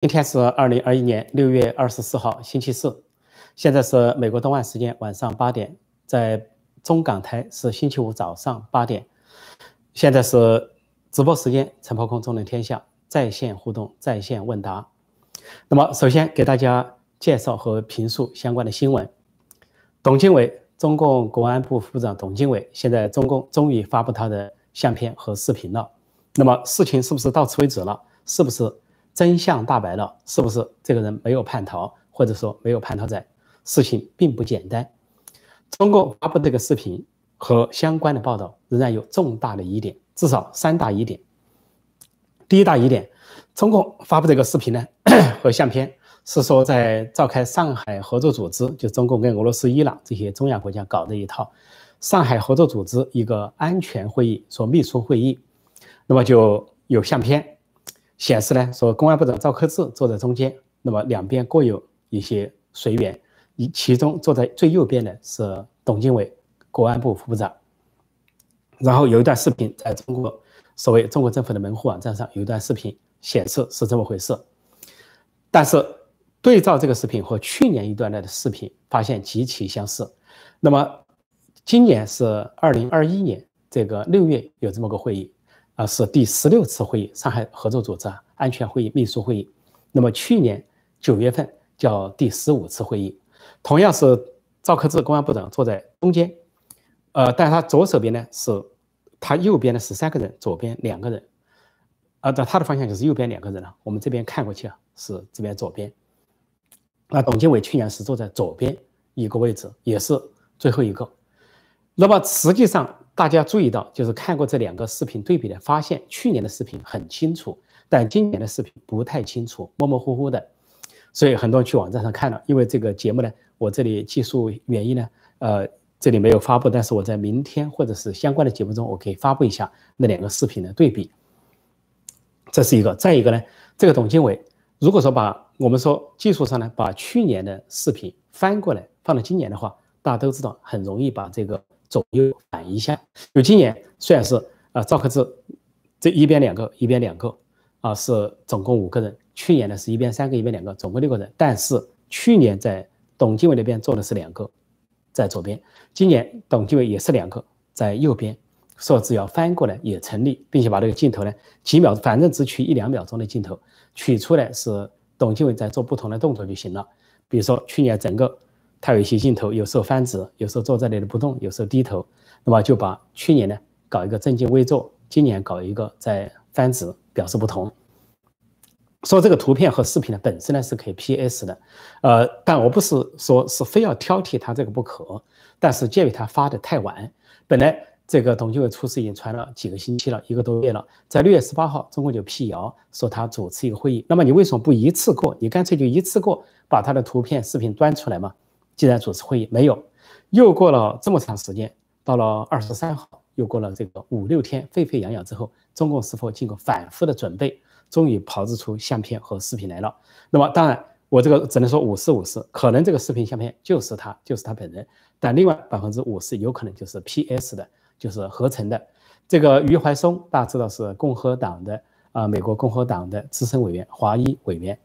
今天是二零二一年六月二十四号，星期四。现在是美国东岸时间晚上八点，在中港台是星期五早上八点。现在是直播时间，陈破空中能天下在线互动、在线问答。那么，首先给大家介绍和评述相关的新闻。董经纬，中共国安部副部长董经纬，现在中共终于发布他的相片和视频了。那么，事情是不是到此为止了？是不是？真相大白了，是不是这个人没有叛逃，或者说没有叛逃在？事情并不简单。中共发布这个视频和相关的报道仍然有重大的疑点，至少三大疑点。第一大疑点，中共发布这个视频呢 和相片是说在召开上海合作组织，就中共跟俄罗斯、伊朗这些中亚国家搞的一套上海合作组织一个安全会议，说秘书会议，那么就有相片。显示呢，说公安部长赵克志坐在中间，那么两边各有一些随员，一其中坐在最右边的是董经纬，国安部副部长。然后有一段视频在中国所谓中国政府的门户网站上有一段视频显示是这么回事，但是对照这个视频和去年一段的视频，发现极其相似。那么今年是二零二一年这个六月有这么个会议。啊，是第十六次会议，上海合作组织安全会议秘书会议。那么去年九月份叫第十五次会议，同样是赵克志公安部长坐在中间，呃，但他左手边呢是，他右边呢是三个人，左边两个人，啊，在他的方向就是右边两个人了。我们这边看过去啊，是这边左边。那董经纬去年是坐在左边一个位置，也是最后一个。那么实际上。大家注意到，就是看过这两个视频对比的，发现去年的视频很清楚，但今年的视频不太清楚，模模糊糊的。所以很多人去网站上看了，因为这个节目呢，我这里技术原因呢，呃，这里没有发布，但是我在明天或者是相关的节目中，我可以发布一下那两个视频的对比。这是一个，再一个呢，这个董经纬，如果说把我们说技术上呢，把去年的视频翻过来放到今年的话，大家都知道很容易把这个。左右反一下，就今年虽然是啊赵克志这一边两个，一边两个啊是总共五个人，去年呢是一边三个，一边两个，总共六个人。但是去年在董经纬那边坐的是两个，在左边，今年董经纬也是两个在右边，说只要翻过来也成立，并且把这个镜头呢几秒，反正只取一两秒钟的镜头，取出来是董经纬在做不同的动作就行了。比如说去年整个。他有一些镜头，有时候翻直，有时候坐在那里不动，有时候低头，那么就把去年呢搞一个正襟危坐，今年搞一个在翻直，表示不同。说这个图片和视频呢本身呢是可以 PS 的，呃，但我不是说是非要挑剔他这个不可，但是鉴于他发的太晚，本来这个董建伟出事已经传了几个星期了，一个多月了，在六月十八号，中共就辟谣说他主持一个会议，那么你为什么不一次过？你干脆就一次过把他的图片、视频端出来嘛？既然主持会议没有，又过了这么长时间，到了二十三号，又过了这个五六天沸沸扬扬之后，中共是否经过反复的准备，终于炮制出相片和视频来了？那么当然，我这个只能说五十五十，可能这个视频相片就是他，就是他本人，但另外百分之五十有可能就是 PS 的，就是合成的。这个余怀松大家知道是共和党的啊，美国共和党的资深委员，华裔委员，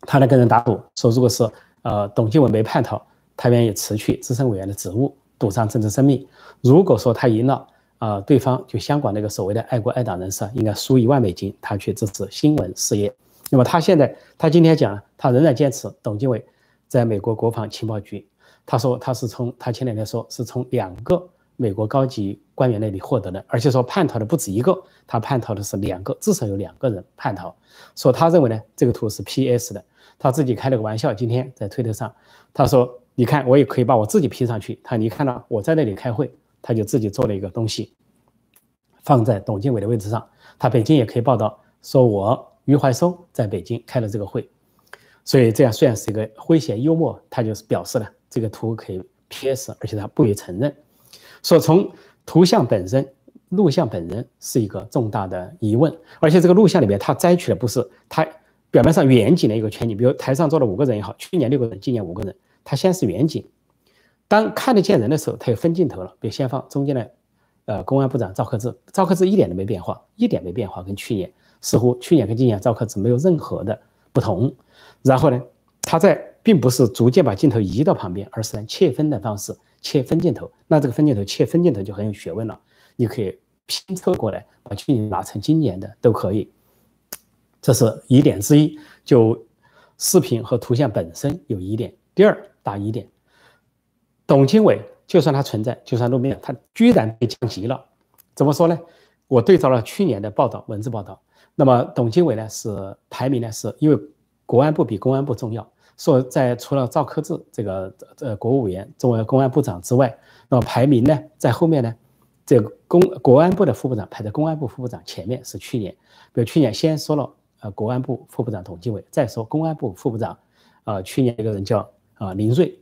他来跟人打赌说，如果是。呃，董经纬没叛逃，他愿意辞去资深委员的职务，赌上政治生命。如果说他赢了，啊，对方就香港那个所谓的爱国爱党人士应该输一万美金，他去支持新闻事业。那么他现在，他今天讲，他仍然坚持董经纬在美国国防情报局。他说他是从他前两天说是从两个美国高级官员那里获得的，而且说叛逃的不止一个，他叛逃的是两个，至少有两个人叛逃。说他认为呢，这个图是 PS 的。他自己开了个玩笑，今天在推特上，他说：“你看，我也可以把我自己 P 上去。”他你看到我在那里开会，他就自己做了一个东西，放在董经纬的位置上。他北京也可以报道说，我余怀松在北京开了这个会，所以这样虽然是一个诙谐幽默，他就是表示了这个图可以 PS，而且他不予承认。说从图像本身、录像本人是一个重大的疑问，而且这个录像里面他摘取的不是他。表面上远景的一个全景，比如台上坐了五个人也好，去年六个人，今年五个人，他先是远景，当看得见人的时候，他有分镜头了，比如先放中间的，呃，公安部长赵克志，赵克志一点都没变化，一点没变化，跟去年似乎去年跟今年赵克志没有任何的不同。然后呢，他在并不是逐渐把镜头移到旁边，而是切分的方式切分镜头。那这个分镜头切分镜头就很有学问了，你可以拼凑过来，把去年拿成今年的都可以。这是疑点之一，就视频和图像本身有疑点。第二大疑点，董经纬就算他存在，就算露面，他居然被降级了。怎么说呢？我对照了去年的报道，文字报道。那么董经纬呢是排名呢是因为国安部比公安部重要，说在除了赵克志这个呃国务委员、作为公安部长之外，那么排名呢在后面呢，这个公国安部的副部长排在公安部副部长前面是去年，比如去年先说了。呃，国安部副部长董经纬，再说公安部副部长，呃，去年一个人叫啊林瑞，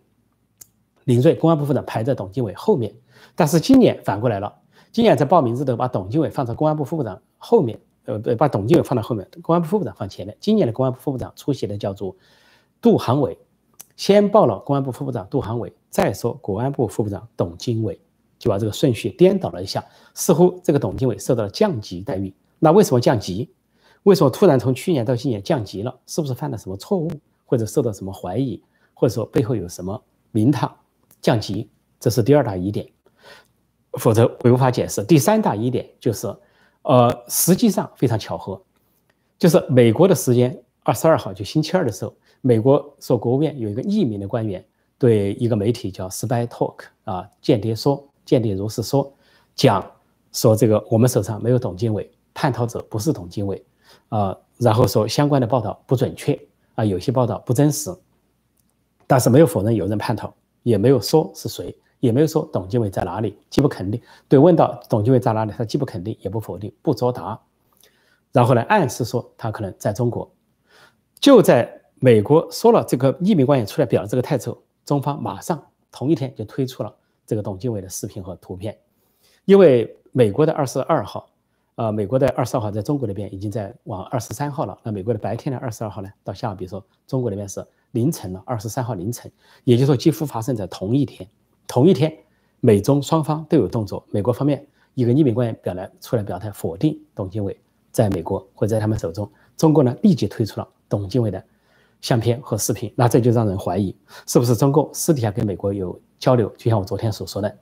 林瑞，公安部副部长排在董经纬后面，但是今年反过来了，今年在报名字的把董经纬放在公安部副部长后面，呃，对把董经纬放到后面，公安部副部长放前面。今年的公安部副部长出席的叫做杜航伟，先报了公安部副部长杜航伟，再说国安部副部长董经纬，就把这个顺序颠倒了一下，似乎这个董经纬受到了降级待遇。那为什么降级？为什么突然从去年到今年降级了？是不是犯了什么错误，或者受到什么怀疑，或者说背后有什么名堂降级？这是第二大疑点，否则我无法解释。第三大疑点就是，呃，实际上非常巧合，就是美国的时间二十二号就星期二的时候，美国说国务院有一个匿名的官员对一个媒体叫 Spy Talk 啊，间谍说，间谍如是说，讲说这个我们手上没有董经纬，叛逃者不是董经纬。啊，然后说相关的报道不准确啊，有些报道不真实，但是没有否认有人叛逃，也没有说是谁，也没有说董经纬在哪里，既不肯定。对，问到董经纬在哪里，他既不肯定也不否定，不作答。然后呢，暗示说他可能在中国。就在美国说了这个匿名官员出来表这个态之后，中方马上同一天就推出了这个董经纬的视频和图片，因为美国的二十二号。呃，美国的二十二号在中国那边已经在往二十三号了。那美国的白天的二十二号呢，到下午，比如说中国那边是凌晨了，二十三号凌晨，也就是说几乎发生在同一天。同一天，美中双方都有动作。美国方面一个匿名官员表来出来表态否定董经纬在美国或在他们手中。中国呢立即推出了董经纬的相片和视频。那这就让人怀疑，是不是中共私底下跟美国有交流？就像我昨天所说的，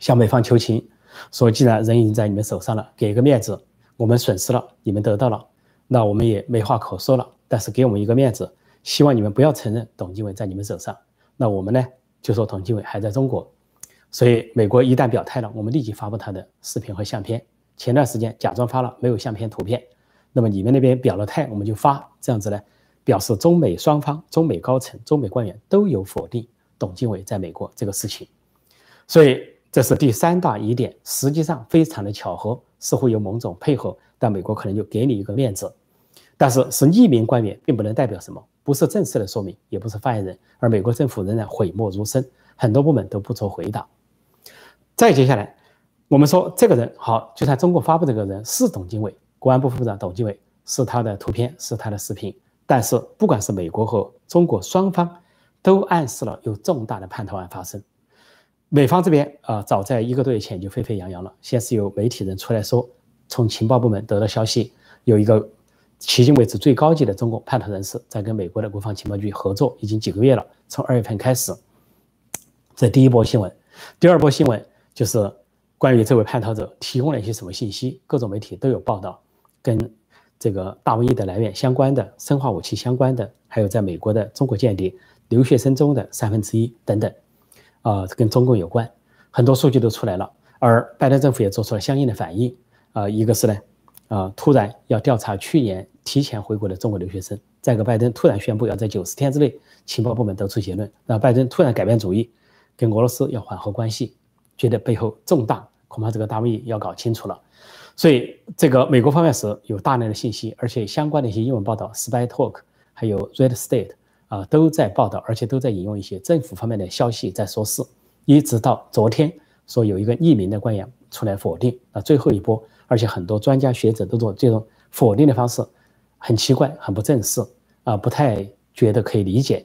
向美方求情。说，既然人已经在你们手上了，给一个面子，我们损失了，你们得到了，那我们也没话可说了。但是给我们一个面子，希望你们不要承认董经纬在你们手上。那我们呢，就说董经纬还在中国。所以美国一旦表态了，我们立即发布他的视频和相片。前段时间假装发了，没有相片图片。那么你们那边表了态，我们就发，这样子呢，表示中美双方、中美高层、中美官员都有否定董经纬在美国这个事情。所以。这是第三大疑点，实际上非常的巧合，似乎有某种配合，但美国可能就给你一个面子，但是是匿名官员，并不能代表什么，不是正式的说明，也不是发言人，而美国政府仍然讳莫如深，很多部门都不做回答。再接下来，我们说这个人好，就算中国发布这个人是董经纬，国安部副部长董经纬是他的图片，是他的视频，但是不管是美国和中国双方，都暗示了有重大的叛逃案发生。美方这边啊，早在一个多月前就沸沸扬扬了。先是有媒体人出来说，从情报部门得到消息，有一个迄今为止最高级的中共叛逃人士在跟美国的国防情报局合作，已经几个月了。从二月份开始，这第一波新闻。第二波新闻就是关于这位叛逃者提供了一些什么信息，各种媒体都有报道，跟这个大瘟疫的来源相关的、生化武器相关的，还有在美国的中国间谍留学生中的三分之一等等。啊，跟中共有关，很多数据都出来了，而拜登政府也做出了相应的反应。啊，一个是呢，啊，突然要调查去年提前回国的中国留学生；再一个，拜登突然宣布要在九十天之内情报部门得出结论，让拜登突然改变主意，跟俄罗斯要缓和关系，觉得背后重大，恐怕这个大瘟疫要搞清楚了。所以，这个美国方面是有大量的信息，而且相关的一些英文报道，Spy Talk，还有 Red State。啊，都在报道，而且都在引用一些政府方面的消息在说事，一直到昨天说有一个匿名的官员出来否定，啊，最后一波，而且很多专家学者都做这种否定的方式，很奇怪，很不正式，啊，不太觉得可以理解。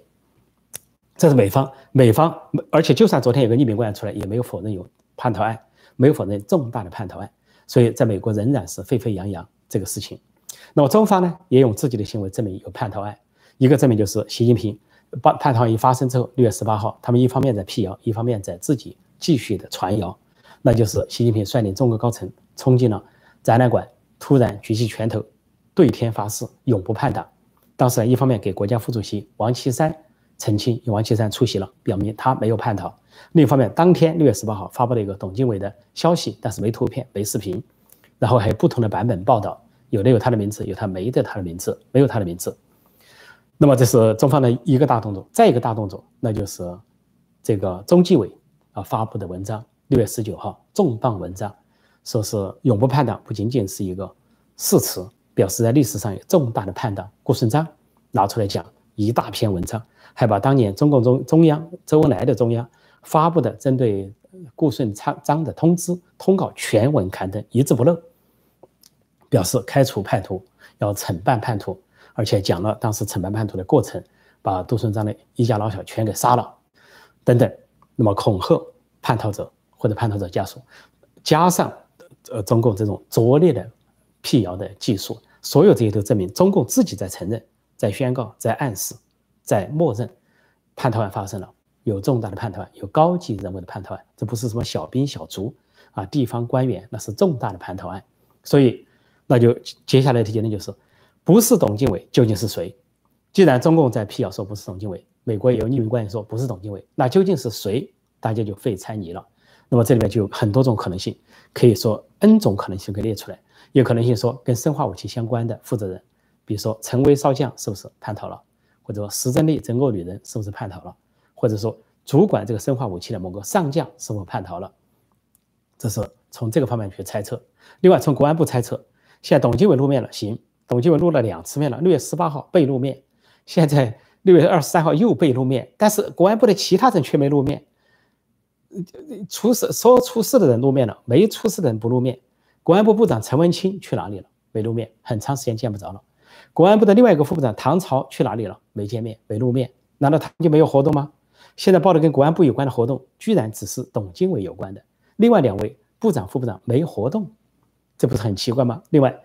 这是美方，美方，而且就算昨天有个匿名官员出来，也没有否认有叛逃案，没有否认重大的叛逃案，所以在美国仍然是沸沸扬扬这个事情。那么中方呢，也用自己的行为证明有叛逃案。一个证明就是习近平叛叛逃一发生之后，六月十八号，他们一方面在辟谣，一方面在自己继续的传谣，那就是习近平率领中国高层冲进了展览馆，突然举起拳头，对天发誓永不叛党。当时一方面给国家副主席王岐山澄清，因为王岐山出席了，表明他没有叛逃；另一方面，当天六月十八号发布了一个董经纬的消息，但是没图片、没视频，然后还有不同的版本报道，有的有他的名字，有他没的他的名字，没有他的名字。那么这是中方的一个大动作，再一个大动作，那就是这个中纪委啊发布的文章，六月十九号重磅文章，说是永不叛党，不仅仅是一个誓词，表示在历史上有重大的叛党。顾顺章拿出来讲一大篇文章，还把当年中共中中央周恩来的中央发布的针对顾顺章的通知通告全文刊登，一字不漏，表示开除叛徒，要惩办叛徒。而且讲了当时惩办叛徒的过程，把杜顺章的一家老小全给杀了，等等。那么恐吓叛逃者或者叛逃者家属，加上呃中共这种拙劣的辟谣的技术，所有这些都证明中共自己在承认、在宣告、在暗示、在默认叛逃案发生了，有重大的叛逃案，有高级人物的叛逃案，这不是什么小兵小卒啊，地方官员，那是重大的叛逃案。所以，那就接下来的结论就是。不是董经纬究竟是谁？既然中共在辟谣说不是董经纬，美国也有匿名官员说不是董经纬，那究竟是谁？大家就费猜疑了。那么这里面就有很多种可能性，可以说 N 种可能性可以列出来。有可能性说跟生化武器相关的负责人，比如说陈威少将是不是叛逃了？或者说石正丽整个女人是不是叛逃了？或者说主管这个生化武器的某个上将是否叛逃了？这是从这个方面去猜测。另外从国安部猜测，现在董经纬露面了，行。董经纬露了两次面了，六月十八号被露面，现在六月二十三号又被露面，但是国安部的其他人却没露面。出事说出事的人露面了，没出事的人不露面。国安部部长陈文清去哪里了？没露面，很长时间见不着了。国安部的另外一个副部长唐朝去哪里了？没见面，没露面。难道他就没有活动吗？现在报的跟国安部有关的活动，居然只是董经纬有关的，另外两位部长、副部长没活动，这不是很奇怪吗？另外，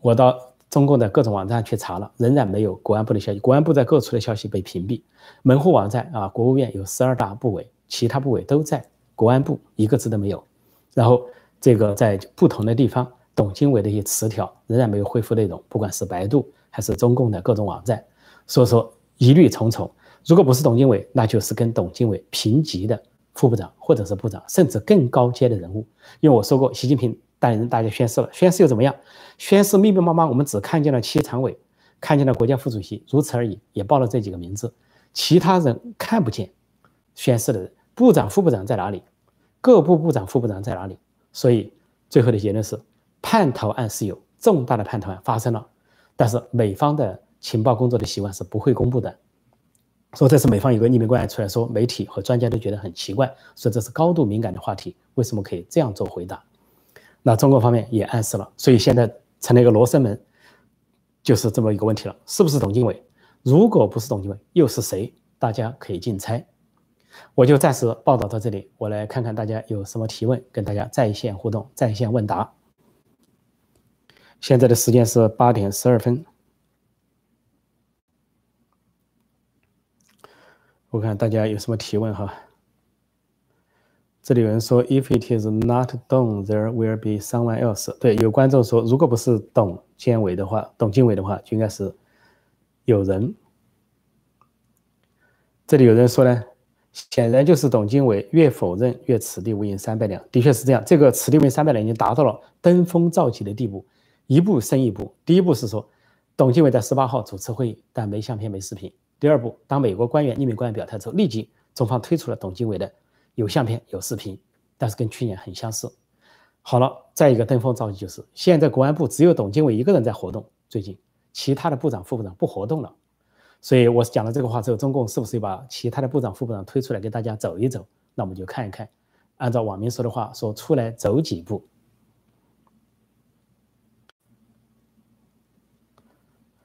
我到。中共的各种网站去查了，仍然没有国安部的消息。国安部在各处的消息被屏蔽。门户网站啊，国务院有十二大部委，其他部委都在，国安部一个字都没有。然后这个在不同的地方，董经纬的一些词条仍然没有恢复内容，不管是百度还是中共的各种网站。所以说疑虑重重。如果不是董经纬，那就是跟董经纬平级的副部长或者是部长，甚至更高阶的人物。因为我说过，习近平。带人大家宣誓了，宣誓又怎么样？宣誓密密麻麻，我们只看见了七常委，看见了国家副主席，如此而已，也报了这几个名字，其他人看不见。宣誓的人，部长、副部长在哪里？各部部长、副部长在哪里？所以最后的结论是，叛逃案是有重大的叛逃案发生了，但是美方的情报工作的习惯是不会公布的。说这是美方有个匿名官员出来说，媒体和专家都觉得很奇怪，说这是高度敏感的话题，为什么可以这样做回答？那中国方面也暗示了，所以现在成了一个罗生门，就是这么一个问题了，是不是董经纬？如果不是董经纬，又是谁？大家可以竞猜。我就暂时报道到这里，我来看看大家有什么提问，跟大家在线互动、在线问答。现在的时间是八点十二分，我看大家有什么提问哈。这里有人说，If it is not Dong, there will be someone else。对，有观众说，如果不是董建伟的话，董建伟的话，就应该是有人。这里有人说呢，显然就是董经纬越否认越此地无银三百两，的确是这样。这个此地无银三百两已经达到了登峰造极的地步，一步升一步。第一步是说，董经纬在十八号主持会议，但没相片没视频。第二步，当美国官员、匿名官员表态之后，立即中方推出了董经纬的。有相片有视频，但是跟去年很相似。好了，再一个登峰造极就是，现在国安部只有董经纬一个人在活动，最近其他的部长副部长不活动了。所以我讲了这个话之后，中共是不是又把其他的部长副部长推出来给大家走一走？那我们就看一看，按照网民说的话，说出来走几步。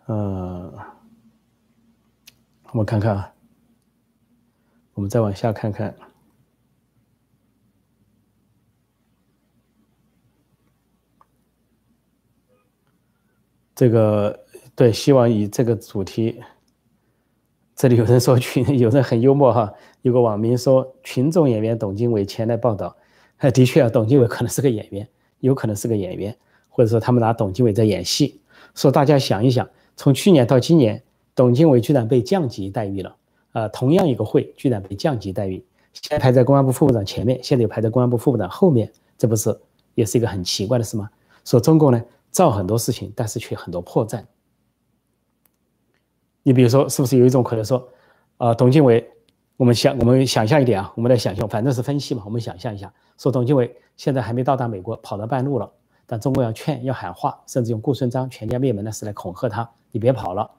呃，我们看看啊，我们再往下看看。这个对，希望以这个主题。这里有人说群，有人很幽默哈，有个网民说群众演员董经纬前来报道，的确啊，董经纬可能是个演员，有可能是个演员，或者说他们拿董经纬在演戏。说大家想一想，从去年到今年，董经纬居然被降级待遇了，呃，同样一个会居然被降级待遇，现在排在公安部副部长前面，现在又排在公安部副部长后面，这不是也是一个很奇怪的事吗？说中共呢造很多事情，但是却很多破绽。你比如说，是不是有一种可能说，呃，董建伟，我们想，我们想象一点啊，我们来想象，反正是分析嘛，我们想象一下，说董建伟现在还没到达美国，跑到半路了，但中国要劝，要喊话，甚至用顾顺章全家灭门的事来恐吓他，你别跑了，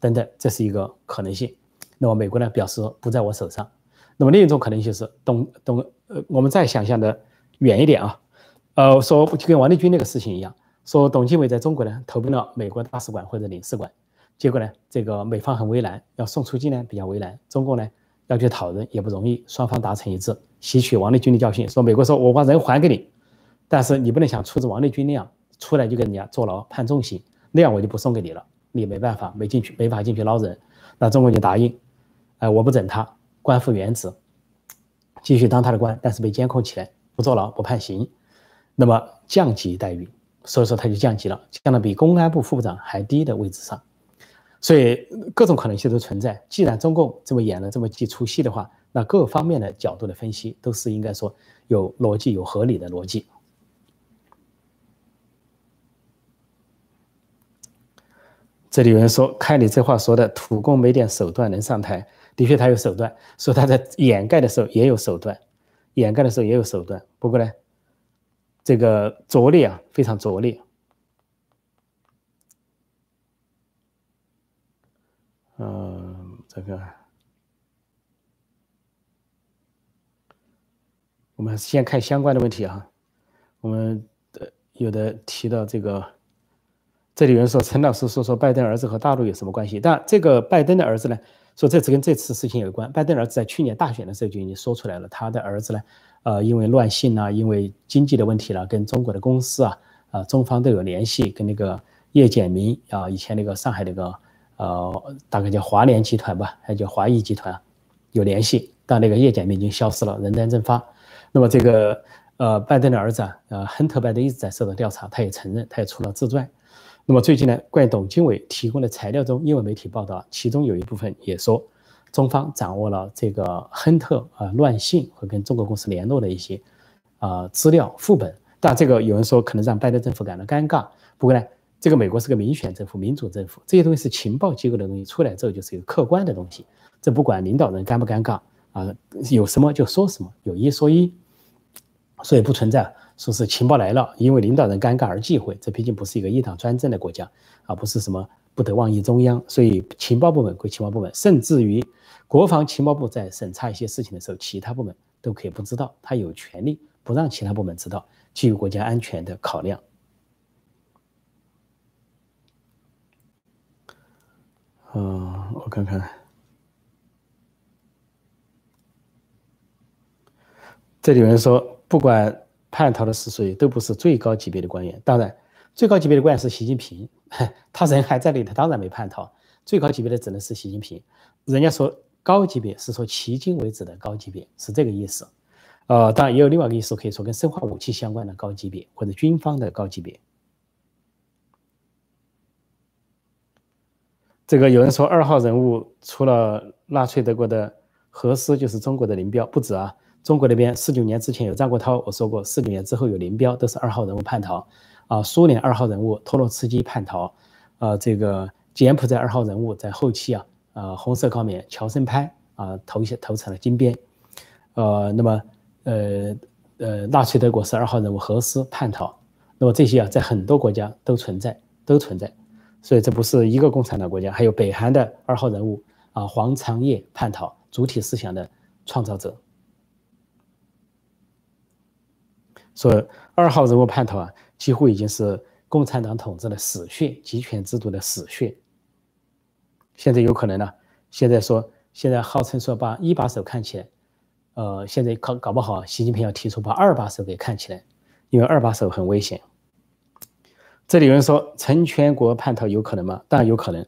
等等，这是一个可能性。那么美国呢，表示不在我手上。那么另一种可能性是，董董，呃，我们再想象的远一点啊，呃，说就跟王立军那个事情一样，说董经纬在中国呢投奔了美国大使馆或者领事馆。结果呢，这个美方很为难，要送出境呢比较为难，中共呢要去讨人也不容易，双方达成一致，吸取王立军的教训，说美国说我把人还给你，但是你不能像处置王立军那样出来就跟人家坐牢判重刑，那样我就不送给你了，你没办法没进去，没法进去捞人，那中国就答应，哎，我不整他，官复原职，继续当他的官，但是被监控起来，不坐牢不判刑，那么降级待遇，所以说他就降级了，降到比公安部副部长还低的位置上。所以各种可能性都存在。既然中共这么演了这么几出戏的话，那各方面的角度的分析都是应该说有逻辑、有合理的逻辑。这里有人说：“看你这话说的，土共没点手段能上台？的确，他有手段。说他在掩盖的时候也有手段，掩盖的时候也有手段。不过呢，这个拙劣啊，非常拙劣。”嗯，这个，我们先看相关的问题啊。我们的有的提到这个，这里有人说陈老师说说拜登儿子和大陆有什么关系？但这个拜登的儿子呢，说这次跟这次事情有关。拜登儿子在去年大选的时候就已经说出来了，他的儿子呢，呃，因为乱性啊，因为经济的问题了，跟中国的公司啊，啊，中方都有联系，跟那个叶简明啊，以前那个上海那个。呃，大概叫华联集团吧，还叫华谊集团，有联系。但那个叶简明已经消失了，人间蒸发。那么这个呃，拜登的儿子呃，亨特·拜登一直在受到调查，他也承认，他也出了自传。那么最近呢，关于董经纬提供的材料中，英文媒体报道，其中有一部分也说，中方掌握了这个亨特啊乱性和跟中国公司联络的一些啊资料副本。但这个有人说可能让拜登政府感到尴尬。不过呢。这个美国是个民选政府、民主政府，这些东西是情报机构的东西，出来之后就是一个客观的东西。这不管领导人尴不尴尬啊，有什么就说什么，有一说一，所以不存在说是情报来了，因为领导人尴尬而忌讳。这毕竟不是一个一党专政的国家啊，不是什么不得妄议中央，所以情报部门归情报部门，甚至于国防情报部在审查一些事情的时候，其他部门都可以不知道，他有权利不让其他部门知道，基于国家安全的考量。嗯，我看看，这里有人说，不管叛逃的是谁，都不是最高级别的官员。当然，最高级别的官员是习近平，他人还在里头，当然没叛逃。最高级别的只能是习近平。人家说高级别是说迄今为止的高级别，是这个意思。呃，当然也有另外一个意思，可以说跟生化武器相关的高级别，或者军方的高级别。这个有人说二号人物除了纳粹德国的核斯就是中国的林彪，不止啊。中国那边四九年之前有张国焘，我说过四九年之后有林彪，都是二号人物叛逃啊。苏联二号人物托洛茨基叛逃，啊，这个柬埔寨二号人物在后期啊，啊，红色高棉乔森潘啊投下投成了金边，呃，那么呃呃，纳粹德国是二号人物何斯叛逃，那么这些啊在很多国家都存在，都存在。所以这不是一个共产党国家，还有北韩的二号人物啊，黄长业叛逃，主体思想的创造者。说二号人物叛逃啊，几乎已经是共产党统治的死穴，集权制度的死穴。现在有可能呢，现在说，现在号称说把一把手看起来，呃，现在搞搞不好，习近平要提出把二把手给看起来，因为二把手很危险。这里有人说陈全国叛逃有可能吗？当然有可能。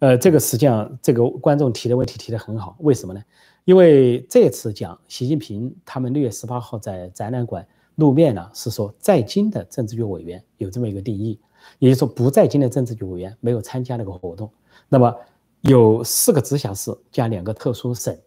呃，这个实际上这个观众提的问题提得很好，为什么呢？因为这次讲习近平他们六月十八号在展览馆露面呢，是说在京的政治局委员有这么一个定义，也就是说不在京的政治局委员没有参加那个活动。那么有四个直辖市加两个特殊省，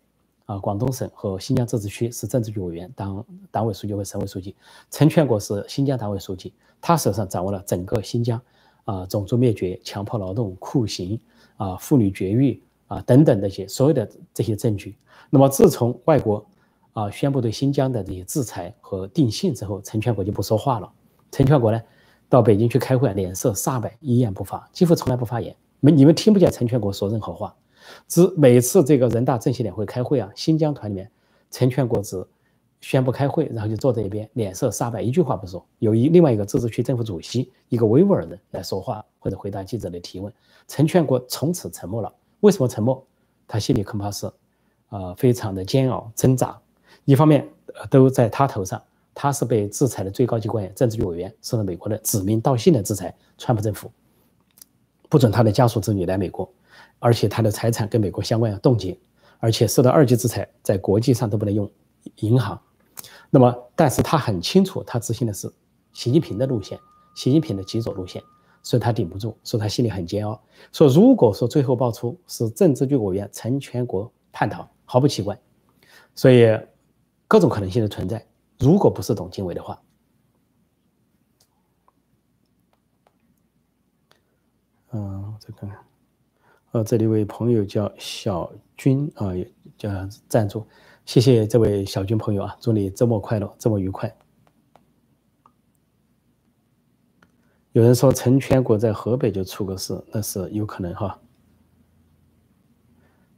啊，广东省和新疆自治区是政治局委员当党委书记或省委书记，陈全国是新疆党委书记，他手上掌握了整个新疆，啊，种族灭绝、强迫劳动、酷刑。啊，妇女绝育啊，等等这些所有的这些证据。那么自从外国啊宣布对新疆的这些制裁和定性之后，陈全国就不说话了。陈全国呢，到北京去开会，脸色煞白，一言不发，几乎从来不发言。没你们听不见陈全国说任何话。只每次这个人大政协两会开会啊，新疆团里面，陈全国只宣布开会，然后就坐在一边，脸色煞白，一句话不说。有一另外一个自治区政府主席，一个维吾尔人来说话或者回答记者的提问。陈全国从此沉默了。为什么沉默？他心里恐怕是，呃，非常的煎熬挣扎。一方面，都在他头上，他是被制裁的最高级官员、政治局委员，受到美国的指名道姓的制裁。川普政府不准他的家属子女来美国，而且他的财产跟美国相关要冻结，而且受到二级制裁，在国际上都不能用银行。那么，但是他很清楚，他执行的是习近平的路线，习近平的极左路线。所以他顶不住，说他心里很煎熬。说如果说最后爆出是政治局委员陈全国叛逃，毫不奇怪。所以各种可能性的存在。如果不是董经纬的话，嗯，再看看，呃，这里一位朋友叫小军啊，叫赞助，谢谢这位小军朋友啊，祝你周末快乐，周末愉快。有人说陈全国在河北就出个事，那是有可能哈。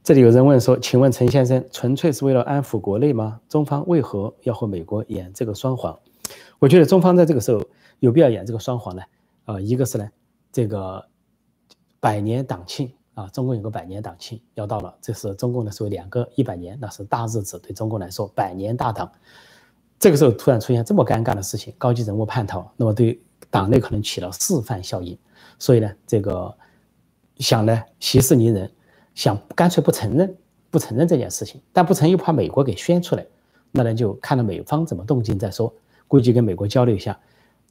这里有人问说：“请问陈先生，纯粹是为了安抚国内吗？中方为何要和美国演这个双簧？”我觉得中方在这个时候有必要演这个双簧呢？啊，一个是呢，这个百年党庆啊，中共有个百年党庆要到了，这是中共的所谓两个一百年，那是大日子，对中共来说，百年大党。这个时候突然出现这么尴尬的事情，高级人物叛逃，那么对。党内可能起了示范效应，所以呢，这个想呢息事宁人，想干脆不承认，不承认这件事情，但不承认又怕美国给宣出来，那人就看到美方怎么动静再说，估计跟美国交流一下，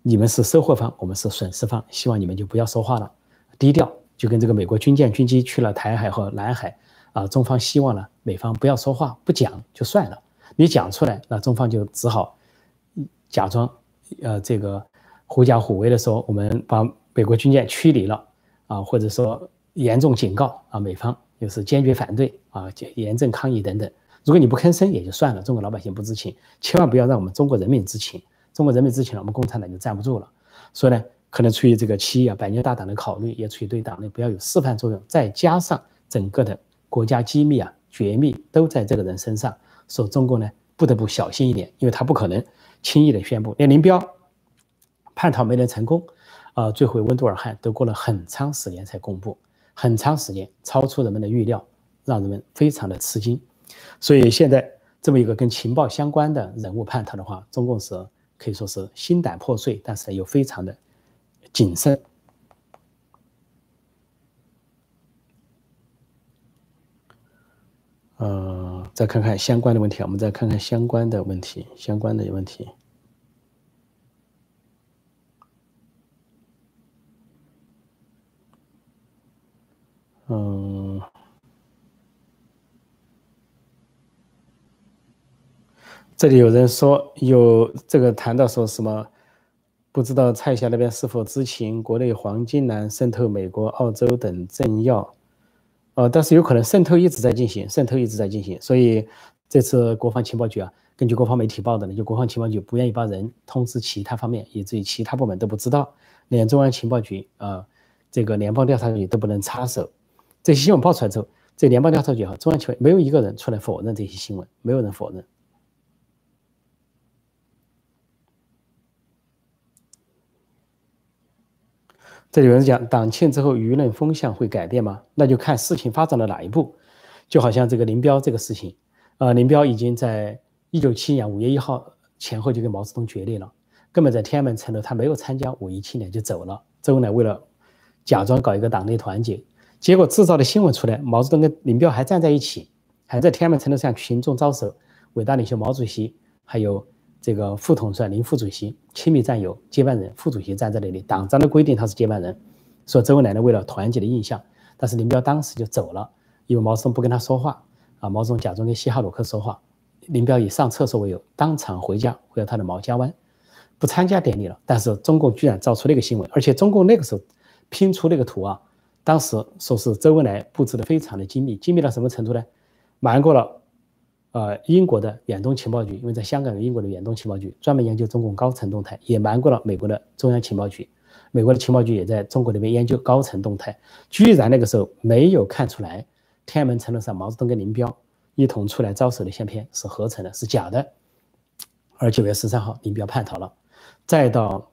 你们是收获方，我们是损失方，希望你们就不要说话了，低调，就跟这个美国军舰军机去了台海和南海，啊，中方希望呢美方不要说话，不讲就算了，你讲出来，那中方就只好假装，呃，这个。狐假虎威的说，我们把美国军舰驱离了啊，或者说严重警告啊，美方又是坚决反对啊，严正抗议等等。如果你不吭声也就算了，中国老百姓不知情，千万不要让我们中国人民知情。中国人民知情了，我们共产党就站不住了。所以呢，可能出于这个七一啊百年大党的考虑，也出于对党内不要有示范作用，再加上整个的国家机密啊绝密都在这个人身上，所以中国呢不得不小心一点，因为他不可能轻易的宣布连林彪。叛逃没能成功，啊，最后温都尔汗都过了很长时间才公布，很长时间超出人们的预料，让人们非常的吃惊。所以现在这么一个跟情报相关的人物叛逃的话，中共是可以说是心胆破碎，但是又非常的谨慎。呃，再看看相关的问题，我们再看看相关的问题，相关的问题。嗯，这里有人说有这个谈到说什么，不知道蔡霞那边是否知情？国内黄金蓝渗透美国、澳洲等政要，呃，但是有可能渗透一直在进行，渗透一直在进行。所以这次国防情报局啊，根据国防媒体报的呢，就国防情报局不愿意把人通知其他方面，以至于其他部门都不知道，连中央情报局啊，这个联邦调查局都不能插手。这些新闻爆出来之后，这联邦调查局和中央情报没有一个人出来否认这些新闻，没有人否认。这里有人讲，党庆之后舆论风向会改变吗？那就看事情发展到哪一步。就好像这个林彪这个事情，呃，林彪已经在一九七年五月一号前后就跟毛泽东决裂了，根本在天安门城楼他没有参加五一庆典就走了。周恩来为了假装搞一个党内团结，结果制造的新闻出来，毛泽东跟林彪还站在一起，还在天安门城楼上群众招手，伟大领袖毛主席还有这个副统帅林副主席亲密战友接班人副主席站在那里，党章的规定他是接班人，说周恩来呢为了团结的印象，但是林彪当时就走了，因为毛泽东不跟他说话啊，毛泽东假装跟西哈鲁克说话，林彪以上厕所为由当场回家回到他的毛家湾。不参加典礼了，但是中共居然造出那个新闻，而且中共那个时候拼出那个图啊，当时说是周恩来布置的非常的精密，精密到什么程度呢？瞒过了呃英国的远东情报局，因为在香港有英国的远东情报局，专门研究中共高层动态，也瞒过了美国的中央情报局，美国的情报局也在中国那边研究高层动态，居然那个时候没有看出来天安门城楼上毛泽东跟林彪一同出来招手的相片是合成的，是假的，而九月十三号林彪叛逃了。再到，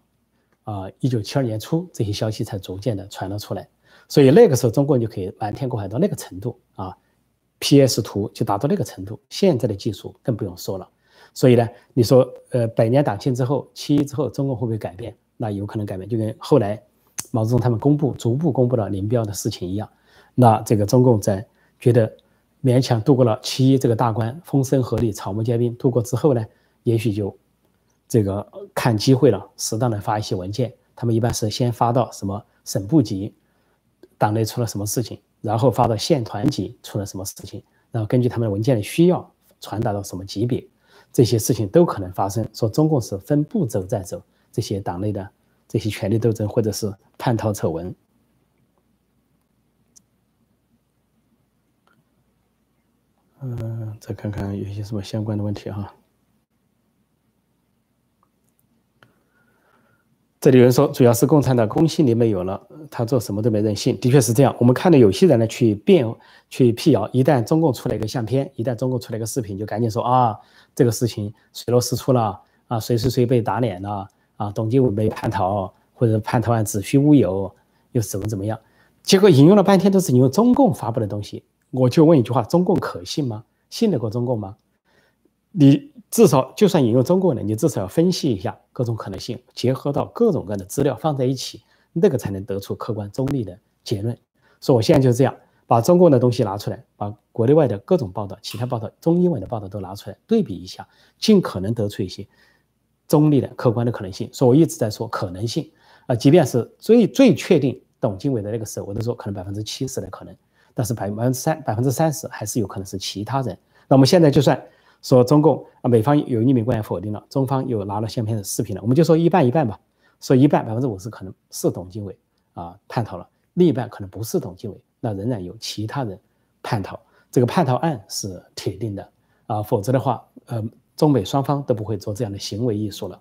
啊，一九七二年初，这些消息才逐渐的传了出来，所以那个时候中国人就可以瞒天过海到那个程度啊，P.S. 图就达到那个程度，现在的技术更不用说了。所以呢，你说，呃，百年党庆之后，七一之后，中国会不会改变？那有可能改变，就跟后来毛泽东他们公布、逐步公布了林彪的事情一样。那这个中共在觉得勉强度过了七一这个大关，风声鹤唳、草木皆兵度过之后呢，也许就。这个看机会了，适当的发一些文件，他们一般是先发到什么省部级，党内出了什么事情，然后发到县团级出了什么事情，然后根据他们的文件的需要传达到什么级别，这些事情都可能发生。说中共是分步骤在走，这些党内的这些权力斗争或者是叛逃丑闻。嗯，再看看有些什么相关的问题哈。这里有人说，主要是共产党公信力没有了，他做什么都没人信。的确是这样。我们看到有些人呢去辩、去辟谣，一旦中共出来一个相片，一旦中共出来一个视频，就赶紧说啊，这个事情水落石出了啊，谁谁谁被打脸了啊，董建伟被叛逃，或者叛逃案子虚乌有，又怎么怎么样？结果引用了半天都是引用中共发布的东西。我就问一句话：中共可信吗？信得过中共吗？你至少就算引用中国的，你至少要分析一下各种可能性，结合到各种各样的资料放在一起，那个才能得出客观中立的结论。说我现在就是这样，把中共的东西拿出来，把国内外的各种报道、其他报道、中英文的报道都拿出来对比一下，尽可能得出一些中立的客观的可能性。说我一直在说可能性啊，即便是最最确定董经纬的那个时候，我都说可能百分之七十的可能，但是百百分之三百分之三十还是有可能是其他人。那我们现在就算。说中共啊，美方有匿名官员否定了，中方又拿了相片的视频了，我们就说一半一半吧。说一半百分之五十可能是董经纬啊叛逃了，另一半可能不是董经纬，那仍然有其他人叛逃。这个叛逃案是铁定的啊，否则的话，呃，中美双方都不会做这样的行为艺术了。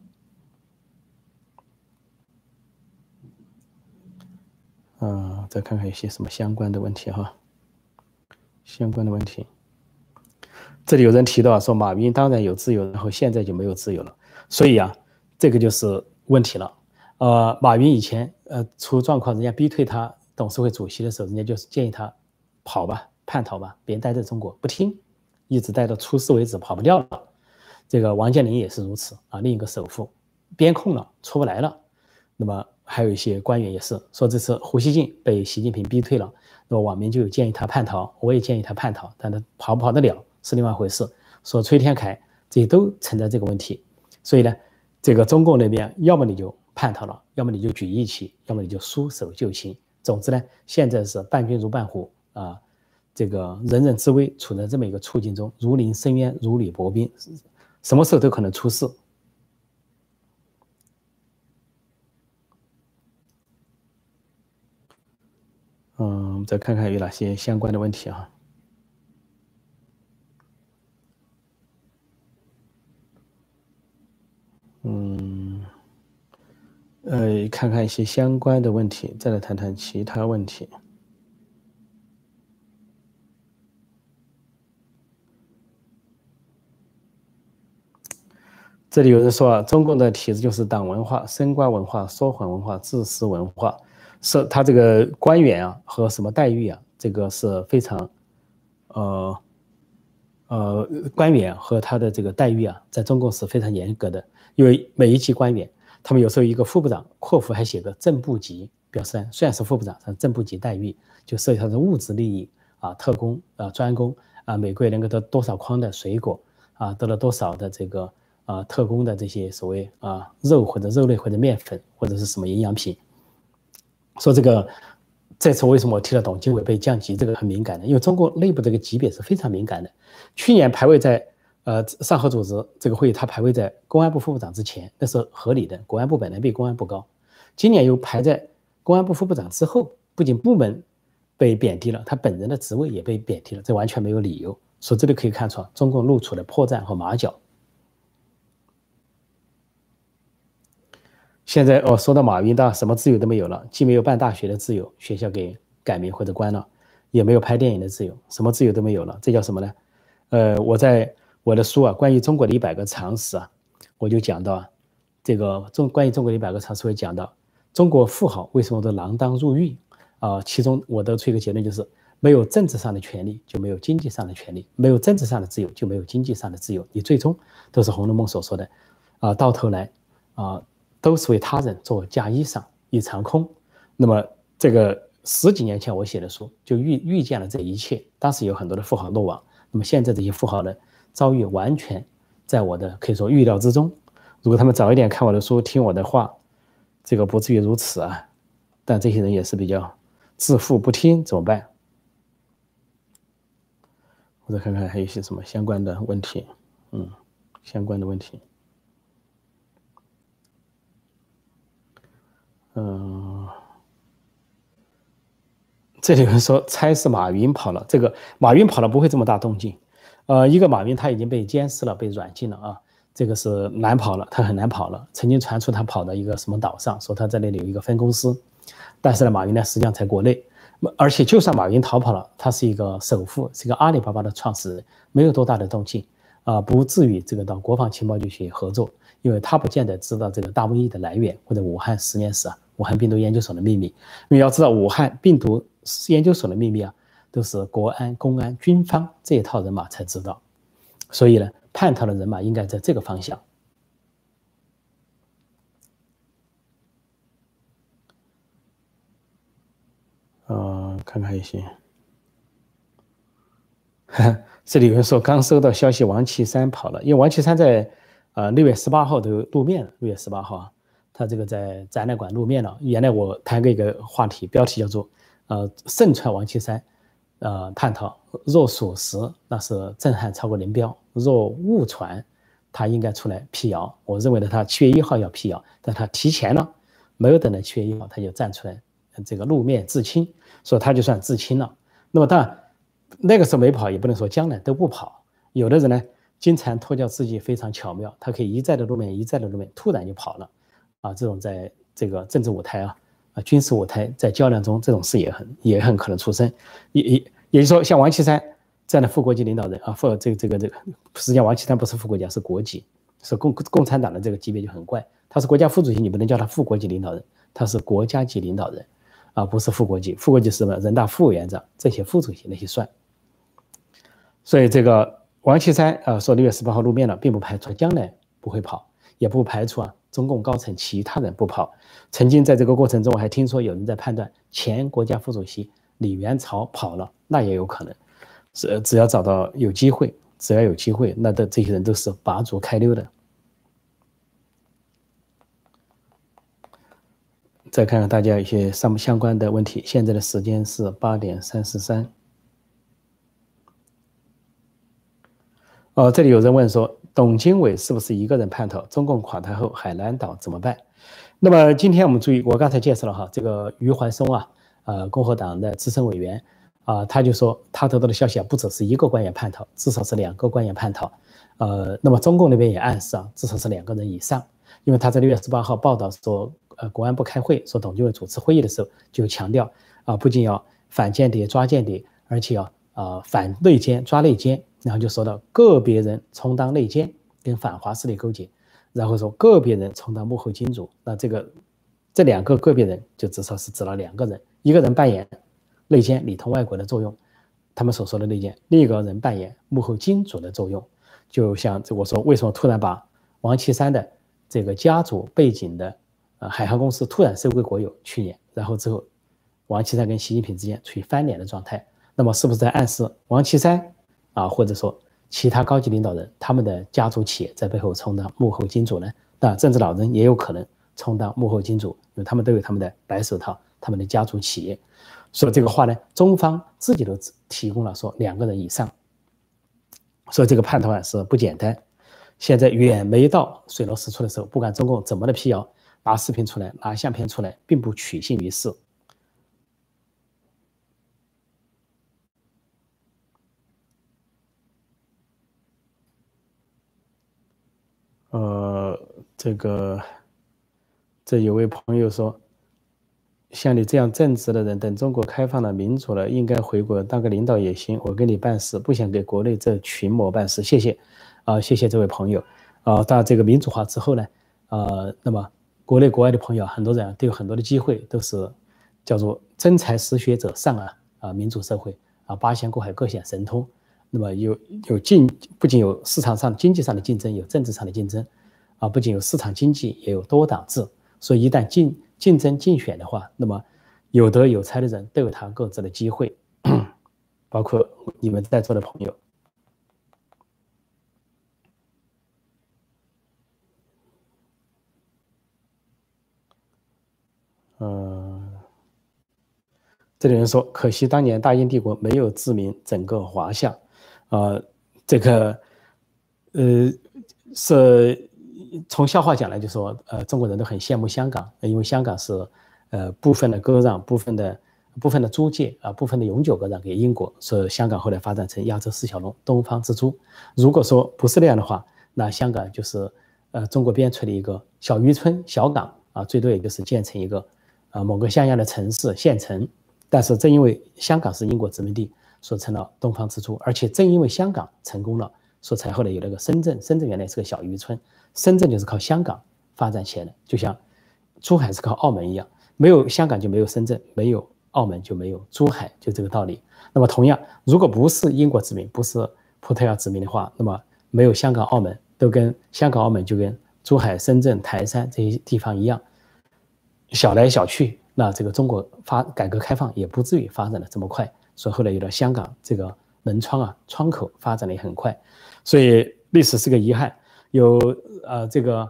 嗯，再看看一些什么相关的问题哈，相关的问题。这里有人提到说，马云当然有自由，然后现在就没有自由了，所以啊，这个就是问题了。呃，马云以前呃出状况，人家逼退他董事会主席的时候，人家就是建议他跑吧，叛逃吧，别待在中国，不听，一直待到出事为止，跑不掉了。这个王健林也是如此啊，另一个首富边控了，出不来了。那么还有一些官员也是说，这次胡锡进被习近平逼退了，那么网民就有建议他叛逃，我也建议他叛逃，但他跑不跑得了？是另外一回事。说崔天凯这些都存在这个问题，所以呢，这个中共那边要么你就叛逃了，要么你就举义旗，要么你就束手就擒。总之呢，现在是伴君如伴虎啊，这个人人自危，处在这么一个处境中，如临深渊，如履薄冰，什么时候都可能出事。嗯，再看看有哪些相关的问题啊？嗯，呃，看看一些相关的问题，再来谈谈其他问题。这里有人说啊，中共的体制就是党文化、升官文化、说谎文化、自私文化，是他这个官员啊和什么待遇啊，这个是非常，呃，呃，官员和他的这个待遇啊，在中共是非常严格的。因为每一级官员，他们有时候一个副部长括弧还写个正部级，表示虽然是副部长，但正部级待遇，就涉及他的物质利益啊，特工啊，专工啊，每个月能够得多少筐的水果啊，得了多少的这个啊，特工的这些所谓啊肉或者肉类或者面粉或者是什么营养品。说这个这次为什么我提到董经纬被降级，这个很敏感的，因为中国内部这个级别是非常敏感的。去年排位在呃上合组织这个会议，他排位在公安部副部长之前，那是合理的。公安部本来比公安部高，今年又排在公安部副部长之后，不仅部门被贬低了，他本人的职位也被贬低了，这完全没有理由。所以这里可以看出中共露出的破绽和马脚。现在哦，说到马云，的什么自由都没有了，既没有办大学的自由，学校给改名或者关了，也没有拍电影的自由，什么自由都没有了，这叫什么呢？呃，我在我的书啊，关于中国的一百个常识啊，我就讲到啊，这个中关于中国的一百个常识会讲到，中国富豪为什么都锒铛入狱啊？其中我得出一个结论，就是没有政治上的权利，就没有经济上的权利；没有政治上的自由，就没有经济上的自由。你最终都是《红楼梦》所说的啊，到头来啊，都是为他人做嫁衣裳一场空。那么这个十几年前我写的书就预预见了这一切，当时有很多的富豪落网。那么现在这些富豪呢遭遇完全在我的可以说预料之中。如果他们早一点看我的书，听我的话，这个不至于如此啊。但这些人也是比较自负，不听怎么办？我再看看还有些什么相关的问题，嗯，相关的问题，嗯。这里有人说猜是马云跑了，这个马云跑了不会这么大动静，呃，一个马云他已经被监视了，被软禁了啊，这个是难跑了，他很难跑了。曾经传出他跑到一个什么岛上，说他在那里有一个分公司，但是呢，马云呢实际上在国内，而且就算马云逃跑了，他是一个首富，是一个阿里巴巴的创始人，没有多大的动静啊，不至于这个到国防情报局去合作，因为他不见得知道这个大瘟疫的来源或者武汉实验室啊，武汉病毒研究所的秘密，因为要知道武汉病毒。研究所的秘密啊，都是国安、公安、军方这一套人马才知道，所以呢，叛逃的人马应该在这个方向。呃，看看一些，这里有人说刚收到消息，王岐山跑了，因为王岐山在呃六月十八号都露面了，六月十八号啊，他这个在展览馆露面了。原来我谈过一个话题，标题叫做。呃，盛传王岐山，呃，探讨。若属实，那是震撼超过林彪；若误传，他应该出来辟谣。我认为呢，他七月一号要辟谣，但他提前了，没有等到七月一号，他就站出来，这个露面自清，说他就算自清了。那么当然，那个时候没跑，也不能说将来都不跑。有的人呢，经常脱掉自己非常巧妙，他可以一再的露面，一再的露面，突然就跑了。啊，这种在这个政治舞台啊。啊，军事舞台在较量中，这种事也很也很可能出生。也也也就是说，像王岐山这样的副国级领导人啊，副这个这个这个，实际上王岐山不是副国家，是国级，是共共产党的这个级别就很怪。他是国家副主席，你不能叫他副国级领导人，他是国家级领导人，啊，不是副国级。副国级是什么？人大副委员长这些副主席那些算。所以这个王岐山啊，说六月十八号露面了，并不排除将来不会跑，也不排除啊。中共高层其他人不跑，曾经在这个过程中，我还听说有人在判断前国家副主席李元朝跑了，那也有可能。只只要找到有机会，只要有机会，那的这些人都是拔足开溜的。再看看大家一些相相关的问题。现在的时间是八点三十三。哦，这里有人问说。董经纬是不是一个人叛逃？中共垮台后，海南岛怎么办？那么今天我们注意，我刚才介绍了哈，这个余怀松啊，呃，共和党的资深委员啊，他就说他得到的消息啊，不只是一个官员叛逃，至少是两个官员叛逃。呃，那么中共那边也暗示啊，至少是两个人以上，因为他在六月十八号报道说，呃，国安部开会说董经纬主持会议的时候就强调啊，不仅要反间谍抓间谍，而且要啊反内奸抓内奸。然后就说到个别人充当内奸，跟反华势力勾结，然后说个别人充当幕后金主。那这个这两个个别人就至少是指了两个人，一个人扮演内奸里通外国的作用，他们所说的内奸；另一个人扮演幕后金主的作用。就像这我说，为什么突然把王岐山的这个家族背景的呃海航公司突然收归国有？去年然后之后，王岐山跟习近平之间处于翻脸的状态，那么是不是在暗示王岐山啊，或者说其他高级领导人他们的家族企业在背后充当幕后金主呢？那政治老人也有可能充当幕后金主，因为他们都有他们的白手套，他们的家族企业。说这个话呢，中方自己都提供了说两个人以上，所以这个判断是不简单。现在远没到水落石出的时候，不管中共怎么的辟谣，拿视频出来，拿相片出来，并不取信于世。呃，这个，这有位朋友说。像你这样正直的人，等中国开放了、民主了，应该回国当个领导也行。我给你办事，不想给国内这群魔办事。谢谢，啊，谢谢这位朋友。啊，到这个民主化之后呢，呃，那么国内国外的朋友，很多人都有很多的机会，都是叫做真才实学者上啊啊，民主社会啊，八仙过海各显神通。那么有有竞，不仅有市场上经济上的竞争，有政治上的竞争，啊，不仅有市场经济，也有多党制。所以一旦竞竞争竞选的话，那么有德有才的人都有他各自的机会，包括你们在座的朋友。嗯，这里人说，可惜当年大英帝国没有殖民整个华夏，呃，这个，呃，是。从笑话讲来，就说，呃，中国人都很羡慕香港，因为香港是，呃，部分的割让，部分的部分的租界啊，部分的永久割让给英国，所以香港后来发展成亚洲四小龙，东方之珠。如果说不是那样的话，那香港就是，呃，中国边陲的一个小渔村、小港啊，最多也就是建成一个，啊，某个像样的城市、县城。但是正因为香港是英国殖民地，所以成了东方之珠，而且正因为香港成功了，所以才后来有那个深圳。深圳原来是个小渔村。深圳就是靠香港发展起来的，就像珠海是靠澳门一样，没有香港就没有深圳，没有澳门就没有珠海，就这个道理。那么同样，如果不是英国殖民，不是葡萄牙殖民的话，那么没有香港、澳门，都跟香港、澳门就跟珠海、深圳、台山这些地方一样，小来小去，那这个中国发改革开放也不至于发展的这么快。所以后来有了香港这个门窗啊，窗口发展的也很快。所以历史是个遗憾。有呃，这个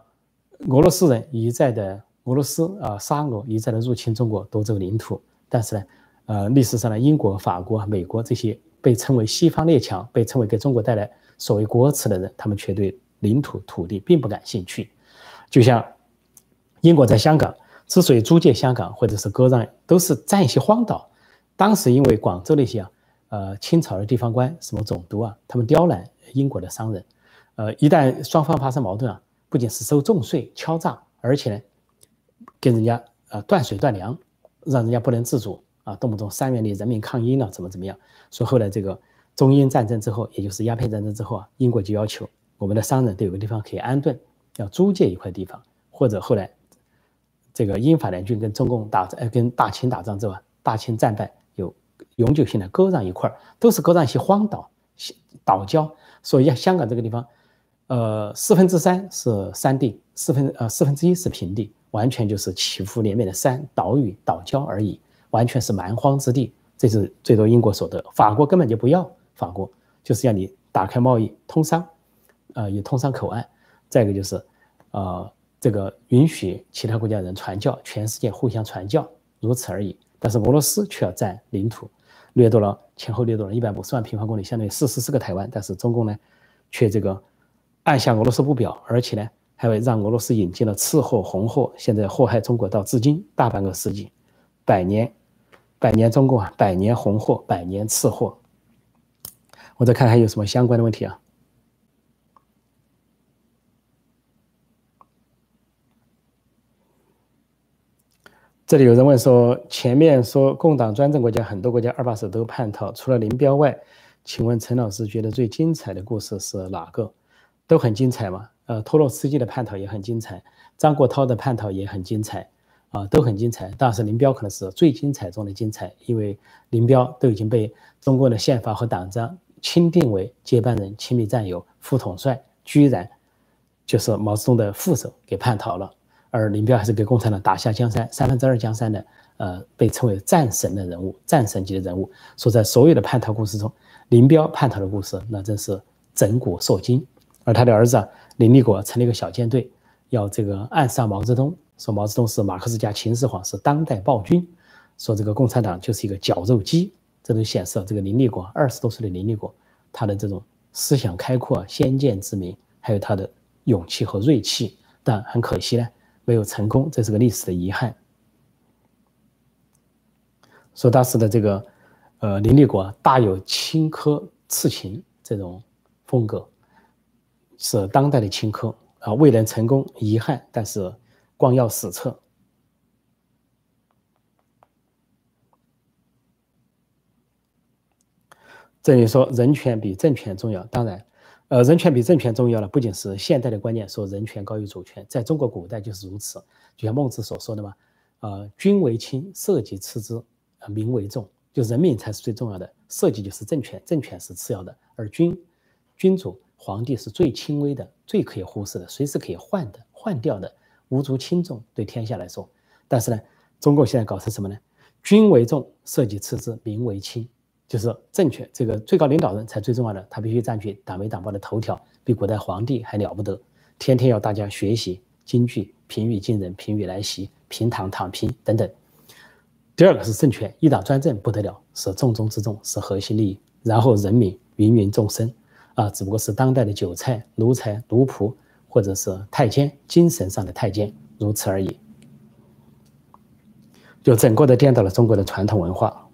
俄罗斯人一再的俄罗斯啊，沙俄一再的入侵中国，夺走领土。但是呢，呃，历史上的英国、法国、美国这些被称为西方列强、被称为给中国带来所谓国耻的人，他们却对领土土地并不感兴趣。就像英国在香港之所以租借香港或者是割让，都是占一些荒岛。当时因为广州那些啊，呃，清朝的地方官什么总督啊，他们刁难英国的商人。呃，一旦双方发生矛盾啊，不仅是收重税、敲诈，而且呢，跟人家呃断水断粮，让人家不能自主啊，动不动三元里人民抗英了，怎么怎么样？所以后来这个中英战争之后，也就是鸦片战争之后啊，英国就要求我们的商人都有个地方可以安顿，要租借一块地方，或者后来这个英法联军跟中共打呃跟大清打仗之后，大清战败有永久性的割让一块，都是割让一些荒岛、岛礁，所以香港这个地方。呃，四分之三是山地，四分呃四分之一是平地，完全就是起伏连绵的山岛屿岛礁而已，完全是蛮荒之地。这是最多英国所得，法国根本就不要，法国就是要你打开贸易通商，呃有通商口岸，再一个就是呃这个允许其他国家人传教，全世界互相传教，如此而已。但是俄罗斯却要占领土，掠夺了前后掠夺了一百五十万平方公里，相当于四十四个台湾。但是中共呢，却这个。按下俄罗斯不表，而且呢，还会让俄罗斯引进了次货、红货，现在祸害中国到至今大半个世纪，百年，百年中共啊，百年红货，百年次货。我再看还有什么相关的问题啊？这里有人问说，前面说共党专政国家很多国家二把手都叛逃，除了林彪外，请问陈老师觉得最精彩的故事是哪个？都很精彩嘛，呃，托洛斯基的叛逃也很精彩，张国焘的叛逃也很精彩，啊，都很精彩。但是林彪可能是最精彩中的精彩，因为林彪都已经被中国的宪法和党章钦定为接班人、亲密战友、副统帅，居然就是毛泽东的副手给叛逃了，而林彪还是给共产党打下江山，三分之二江山的，呃，被称为战神的人物，战神级的人物。说在所有的叛逃故事中，林彪叛逃的故事那真是整古烁今。而他的儿子林立果成立一个小舰队，要这个暗杀毛泽东，说毛泽东是马克思加秦始皇，是当代暴君，说这个共产党就是一个绞肉机。这都显示了这个林立果二十多岁的林立果，他的这种思想开阔、先见之明，还有他的勇气和锐气。但很可惜呢，没有成功，这是个历史的遗憾。说当时的这个，呃，林立果大有青稞刺秦这种风格，是当代的荆轲啊，未能成功，遗憾。但是光耀史册。这里说人权比政权重要，当然，呃，人权比政权重要了，不仅是现代的观念，说人权高于主权，在中国古代就是如此。就像孟子所说的嘛，呃，君为轻，社稷次之，呃，民为重，就人民才是最重要的，社稷就是政权，政权是次要的，而君，君主、皇帝是最轻微的，最可以忽视的，随时可以换的、换掉的，无足轻重，对天下来说。但是呢，中共现在搞成什么呢？君为重，社稷次之，民为轻。就是政权，这个最高领导人才最重要的，他必须占据党媒党报的头条，比古代皇帝还了不得，天天要大家学习京剧，平语近人，平语来袭，平躺躺平等等。第二个是政权，一党专政不得了，是重中之重，是核心利益。然后人民芸芸众生啊，只不过是当代的韭菜、奴才、奴仆，或者是太监，精神上的太监，如此而已。就整个的颠倒了中国的传统文化。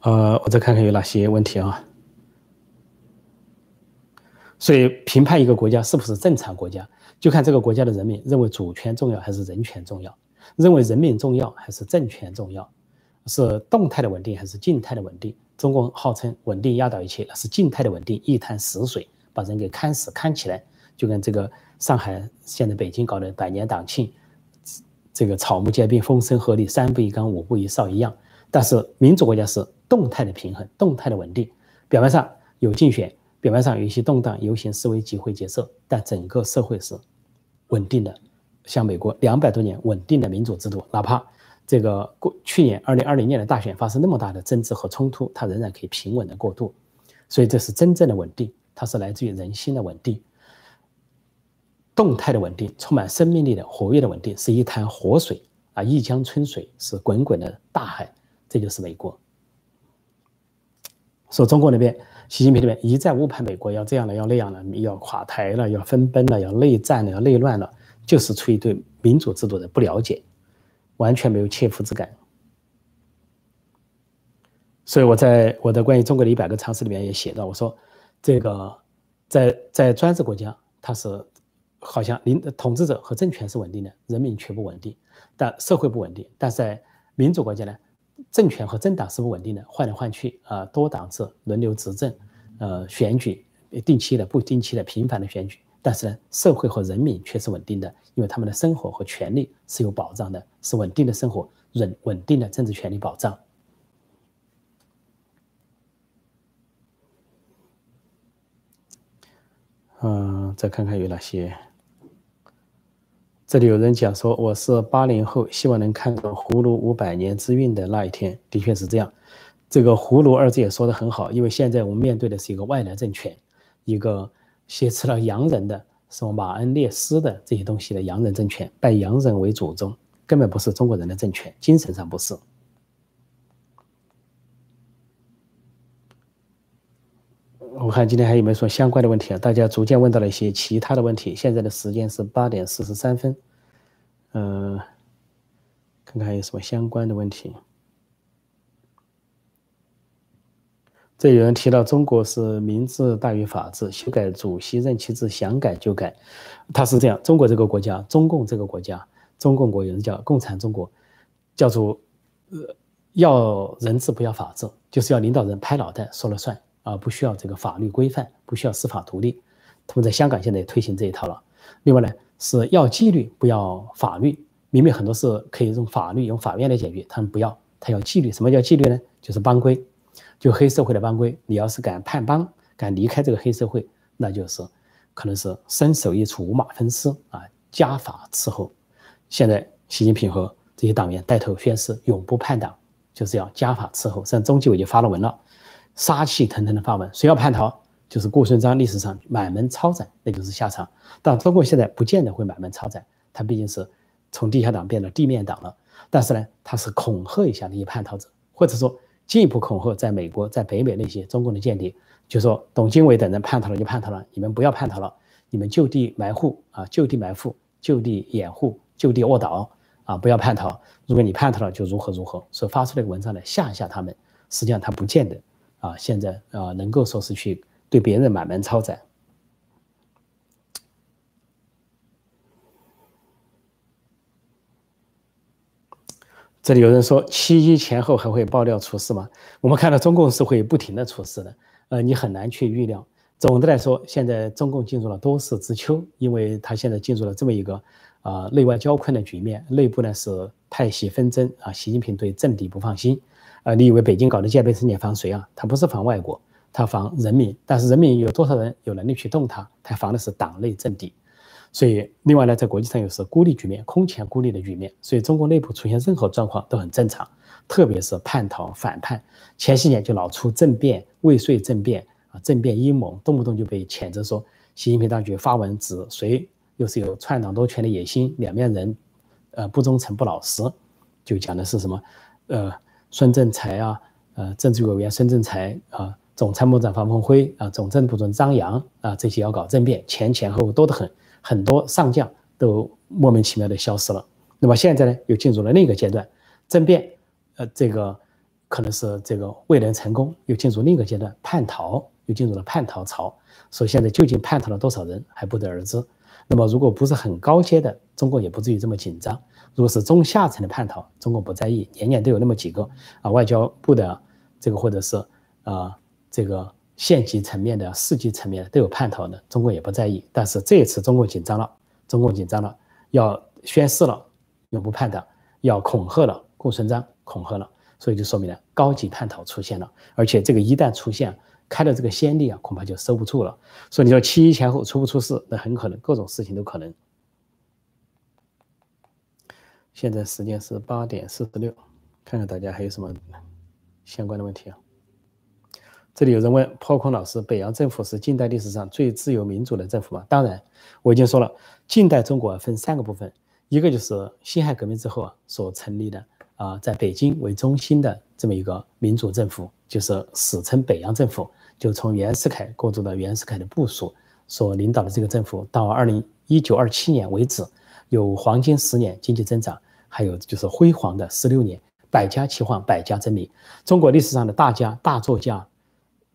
呃，我再看看有哪些问题啊。所以评判一个国家是不是正常国家，就看这个国家的人民认为主权重要还是人权重要，认为人民重要还是政权重要，是动态的稳定还是静态的稳定？中国号称稳定压倒一切，那是静态的稳定，一潭死水把人给看死看起来，就跟这个上海现在北京搞的百年党庆，这个草木皆兵，风声鹤唳，三步一岗，五步一哨一样。但是民主国家是。动态的平衡，动态的稳定，表面上有竞选，表面上有一些动荡、游行、示威、集会、结社，但整个社会是稳定的。像美国两百多年稳定的民主制度，哪怕这个过去年二零二零年的大选发生那么大的争执和冲突，它仍然可以平稳的过渡。所以这是真正的稳定，它是来自于人心的稳定，动态的稳定，充满生命力的活跃的稳定，是一潭活水啊，一江春水是滚滚的大海，这就是美国。说中国那边，习近平那边一再误判美国要这样了，要那样了，要垮台了，要分崩了，要内战了，要内乱了，就是出于对民主制度的不了解，完全没有切肤之感。所以我在我的关于中国的一百个常识里面也写到，我说这个在在专制国家，它是好像领统治者和政权是稳定的，人民却不稳定，但社会不稳定。但是在民主国家呢？政权和政党是不稳定的，换来换去啊，多党制轮流执政，呃，选举定期的、不定期的、频繁的选举，但是呢，社会和人民却是稳定的，因为他们的生活和权利是有保障的，是稳定的生活，稳稳定的政治权利保障。嗯，再看看有哪些。这里有人讲说我是八零后，希望能看到葫芦五百年之运的那一天。的确是这样，这个“葫芦”二字也说的很好，因为现在我们面对的是一个外来政权，一个挟持了洋人的什么马恩列斯的这些东西的洋人政权，拜洋人为祖宗，根本不是中国人的政权，精神上不是。我看今天还有没有说相关的问题啊？大家逐渐问到了一些其他的问题。现在的时间是八点四十三分，嗯，看看还有什么相关的问题。这有人提到中国是民治大于法治，修改主席任期制想改就改，他是这样。中国这个国家，中共这个国家，中共国有人叫共产中国，叫做呃要人治不要法治，就是要领导人拍脑袋说了算。啊，不需要这个法律规范，不需要司法独立。他们在香港现在也推行这一套了。另外呢，是要纪律，不要法律。明明很多事可以用法律、用法院来解决，他们不要，他要纪律。什么叫纪律呢？就是帮规，就黑社会的帮规。你要是敢叛帮，敢离开这个黑社会，那就是可能是身首异处，五马分尸啊，家法伺候。现在习近平和这些党员带头宣誓永不叛党，就是要家法伺候。像中纪委就发了文了，杀气腾腾的发文，谁要叛逃，就是顾顺章历史上满门抄斩，那就是下场。但中国现在不见得会满门抄斩，他毕竟是从地下党变成地面党了。但是呢，他是恐吓一下那些叛逃者，或者说进一步恐吓在美国、在北美那些中共的间谍，就说董经纬等人叛逃了就叛逃了，你们不要叛逃了，你们就地埋伏啊，就地埋伏，就地掩护。就地卧倒啊！不要叛逃。如果你叛逃了，就如何如何。所以发出这个文章来吓一吓他们。实际上他不见得啊，现在啊能够说是去对别人满门抄斩。这里有人说七一前后还会爆料出事吗？我们看到中共是会不停的出事的，呃，你很难去预料。总的来说，现在中共进入了多事之秋，因为他现在进入了这么一个。啊，内外交困的局面，内部呢是派系纷争啊。习近平对政敌不放心，啊，你以为北京搞的戒备森严防谁啊？他不是防外国，他防人民。但是人民有多少人有能力去动他？他防的是党内政敌。所以，另外呢，在国际上又是孤立局面，空前孤立的局面。所以，中国内部出现任何状况都很正常，特别是叛逃、反叛，前些年就老出政变、未遂政变啊，政变阴谋，动不动就被谴责说习近平当局发文指谁。又是有篡党夺权的野心，两面人，呃，不忠诚不老实，就讲的是什么？呃，孙政才啊，呃，政治委员孙政才啊，总参谋长方鹏辉啊，总政部长张扬啊，这些要搞政变，前前后后多得很，很多上将都莫名其妙的消失了。那么现在呢，又进入了另一个阶段，政变，呃，这个可能是这个未能成功，又进入另一个阶段，叛逃，又进入了叛逃潮。所以现在究竟叛逃了多少人，还不得而知。那么，如果不是很高阶的，中国也不至于这么紧张；如果是中下层的叛逃，中国不在意，年年都有那么几个啊，外交部的这个或者是啊这个县级层面的、市级层面的都有叛逃的，中国也不在意。但是这一次中国紧张了，中国紧张了，要宣誓了，永不叛党，要恐吓了，顾顺章恐吓了，所以就说明了高级叛逃出现了，而且这个一旦出现。开了这个先例啊，恐怕就收不住了。所以你说七一前后出不出事，那很可能各种事情都可能。现在时间是八点四十六，看看大家还有什么相关的问题啊？这里有人问破空老师：北洋政府是近代历史上最自由民主的政府吗？当然，我已经说了，近代中国分三个部分，一个就是辛亥革命之后啊所成立的啊，在北京为中心的这么一个民主政府，就是史称北洋政府。就从袁世凯过渡到袁世凯的部署所领导的这个政府，到二零一九二七年为止，有黄金十年经济增长，还有就是辉煌的十六年，百家齐放，百家争鸣。中国历史上的大家大作家，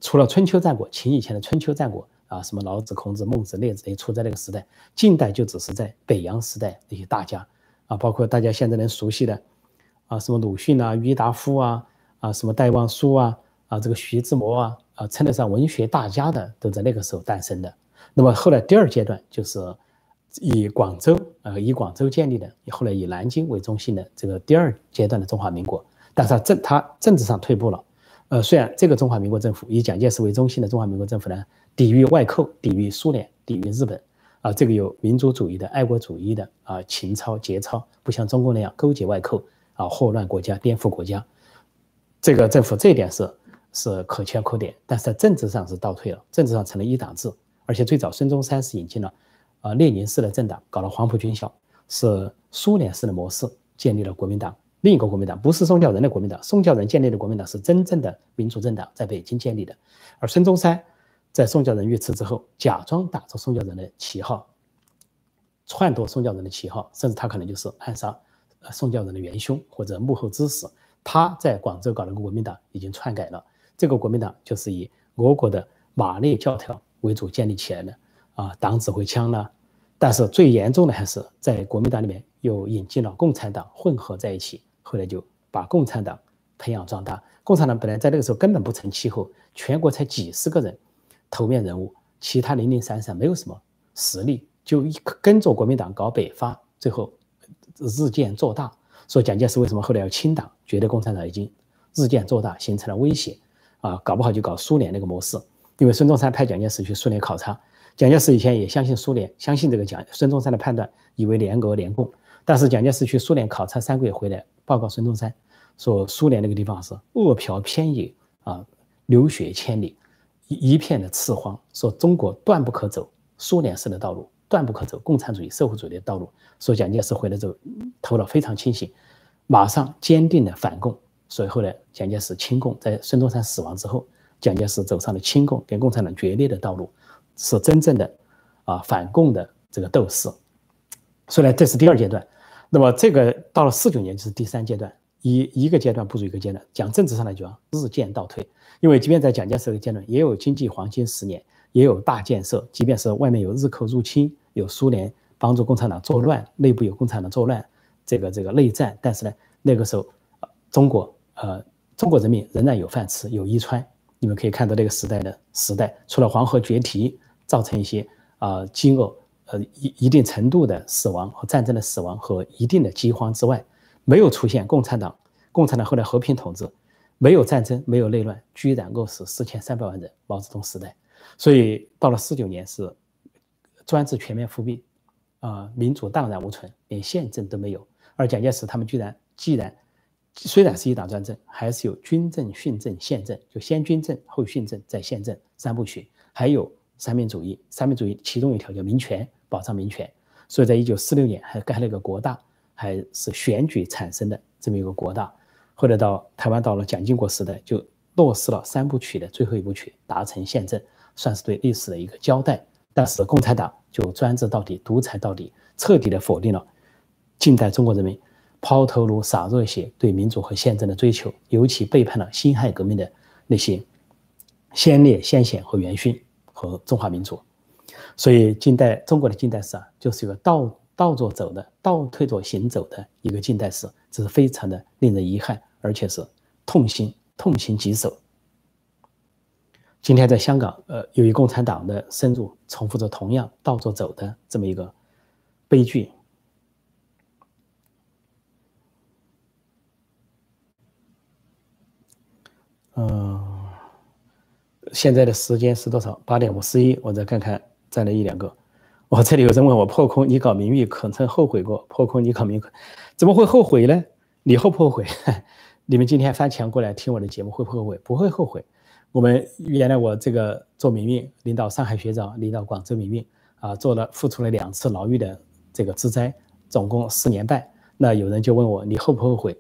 除了春秋战国，秦以前的春秋战国啊，什么老子、孔子、孟子、列子也处在那个时代。近代就只是在北洋时代那些大家啊，包括大家现在能熟悉的啊，什么鲁迅啊、郁达夫啊、啊什么戴望舒啊、啊这个徐志摩啊。啊，称得上文学大家的都在那个时候诞生的。那么后来第二阶段就是以广州，呃，以广州建立的，后来以南京为中心的这个第二阶段的中华民国。但是它政他政治上退步了。呃，虽然这个中华民国政府以蒋介石为中心的中华民国政府呢，抵御外寇，抵御苏联，抵御日本，啊，这个有民族主义的、爱国主义的啊，情操节操，不像中共那样勾结外寇啊，祸乱国家，颠覆国家。这个政府这一点是。是可圈可点，但是在政治上是倒退了，政治上成了一党制，而且最早孙中山是引进了，啊列宁式的政党，搞了黄埔军校，是苏联式的模式建立了国民党，另一个国民党不是宋教仁的国民党，宋教仁建立的国民党是真正的民主政党，在北京建立的，而孙中山在宋教仁遇刺之后，假装打着宋教仁的旗号，篡夺宋教仁的旗号，甚至他可能就是暗杀宋教仁的元凶或者幕后指使，他在广州搞了个国民党，已经篡改了。这个国民党就是以俄国的马列教条为主建立起来的啊，党指挥枪呢，但是最严重的还是在国民党里面又引进了共产党混合在一起，后来就把共产党培养壮大。共产党本来在那个时候根本不成气候，全国才几十个人头面人物，其他零零散散没有什么实力，就一跟着国民党搞北伐，最后日渐做大。说蒋介石为什么后来要清党，觉得共产党已经日渐做大，形成了威胁。啊，搞不好就搞苏联那个模式，因为孙中山派蒋介石去苏联考察，蒋介石以前也相信苏联，相信这个蒋孙中山的判断，以为联俄联共。但是蒋介石去苏联考察三个月回来，报告孙中山说，苏联那个地方是饿殍遍野啊，流血千里，一一片的赤荒，说中国断不可走苏联式的道路，断不可走共产主义社会主义的道路。说蒋介石回来之后头脑非常清醒，马上坚定的反共。所以后来蒋介石亲共，在孙中山死亡之后，蒋介石走上了亲共跟共产党决裂的道路，是真正的啊反共的这个斗士。所以呢，这是第二阶段。那么这个到了四九年就是第三阶段，一一个阶段不如一个阶段。讲政治上来讲，日渐倒退。因为即便在蒋介石的阶段，也有经济黄金十年，也有大建设。即便是外面有日寇入侵，有苏联帮助共产党作乱，内部有共产党作乱，这个这个内战。但是呢，那个时候，中国。呃，中国人民仍然有饭吃，有衣穿。你们可以看到那个时代的时代，除了黄河决堤造成一些啊饥饿，呃一一定程度的死亡和战争的死亡和一定的饥荒之外，没有出现共产党。共产党后来和平统治，没有战争，没有内乱，居然饿死四千三百万人。毛泽东时代，所以到了四九年是专制全面复辟，啊，民主荡然无存，连宪政都没有。而蒋介石他们居然既然。虽然是一党专政，还是有军政、训政、宪政，就先军政后训政再宪政三部曲，还有三民主义。三民主义其中一条叫民权，保障民权。所以在一九四六年还盖了一个国大，还是选举产生的这么一个国大。后来到台湾到了蒋经国时代，就落实了三部曲的最后一部曲，达成宪政，算是对历史的一个交代。但是共产党就专制到底，独裁到底，彻底的否定了近代中国人民。抛头颅洒热血，对民主和宪政的追求，尤其背叛了辛亥革命的那些先烈先贤和元勋和中华民族。所以，近代中国的近代史啊，就是一个倒倒着走的、倒退着行走的一个近代史，这是非常的令人遗憾，而且是痛心痛心疾首。今天在香港，呃，由于共产党的深入，重复着同样倒着走的这么一个悲剧。嗯，现在的时间是多少？八点五十一。我再看看，再来一两个。我这里有人问我破空，你搞名誉可曾后悔过？破空，你搞名誉，怎么会后悔呢？你后不后悔？你们今天翻墙过来听我的节目，会不会后悔？不会后悔。我们原来我这个做民运，领导上海学长，领导广州民运啊，做了付出了两次牢狱的这个之灾，总共四年半。那有人就问我，你后不后悔？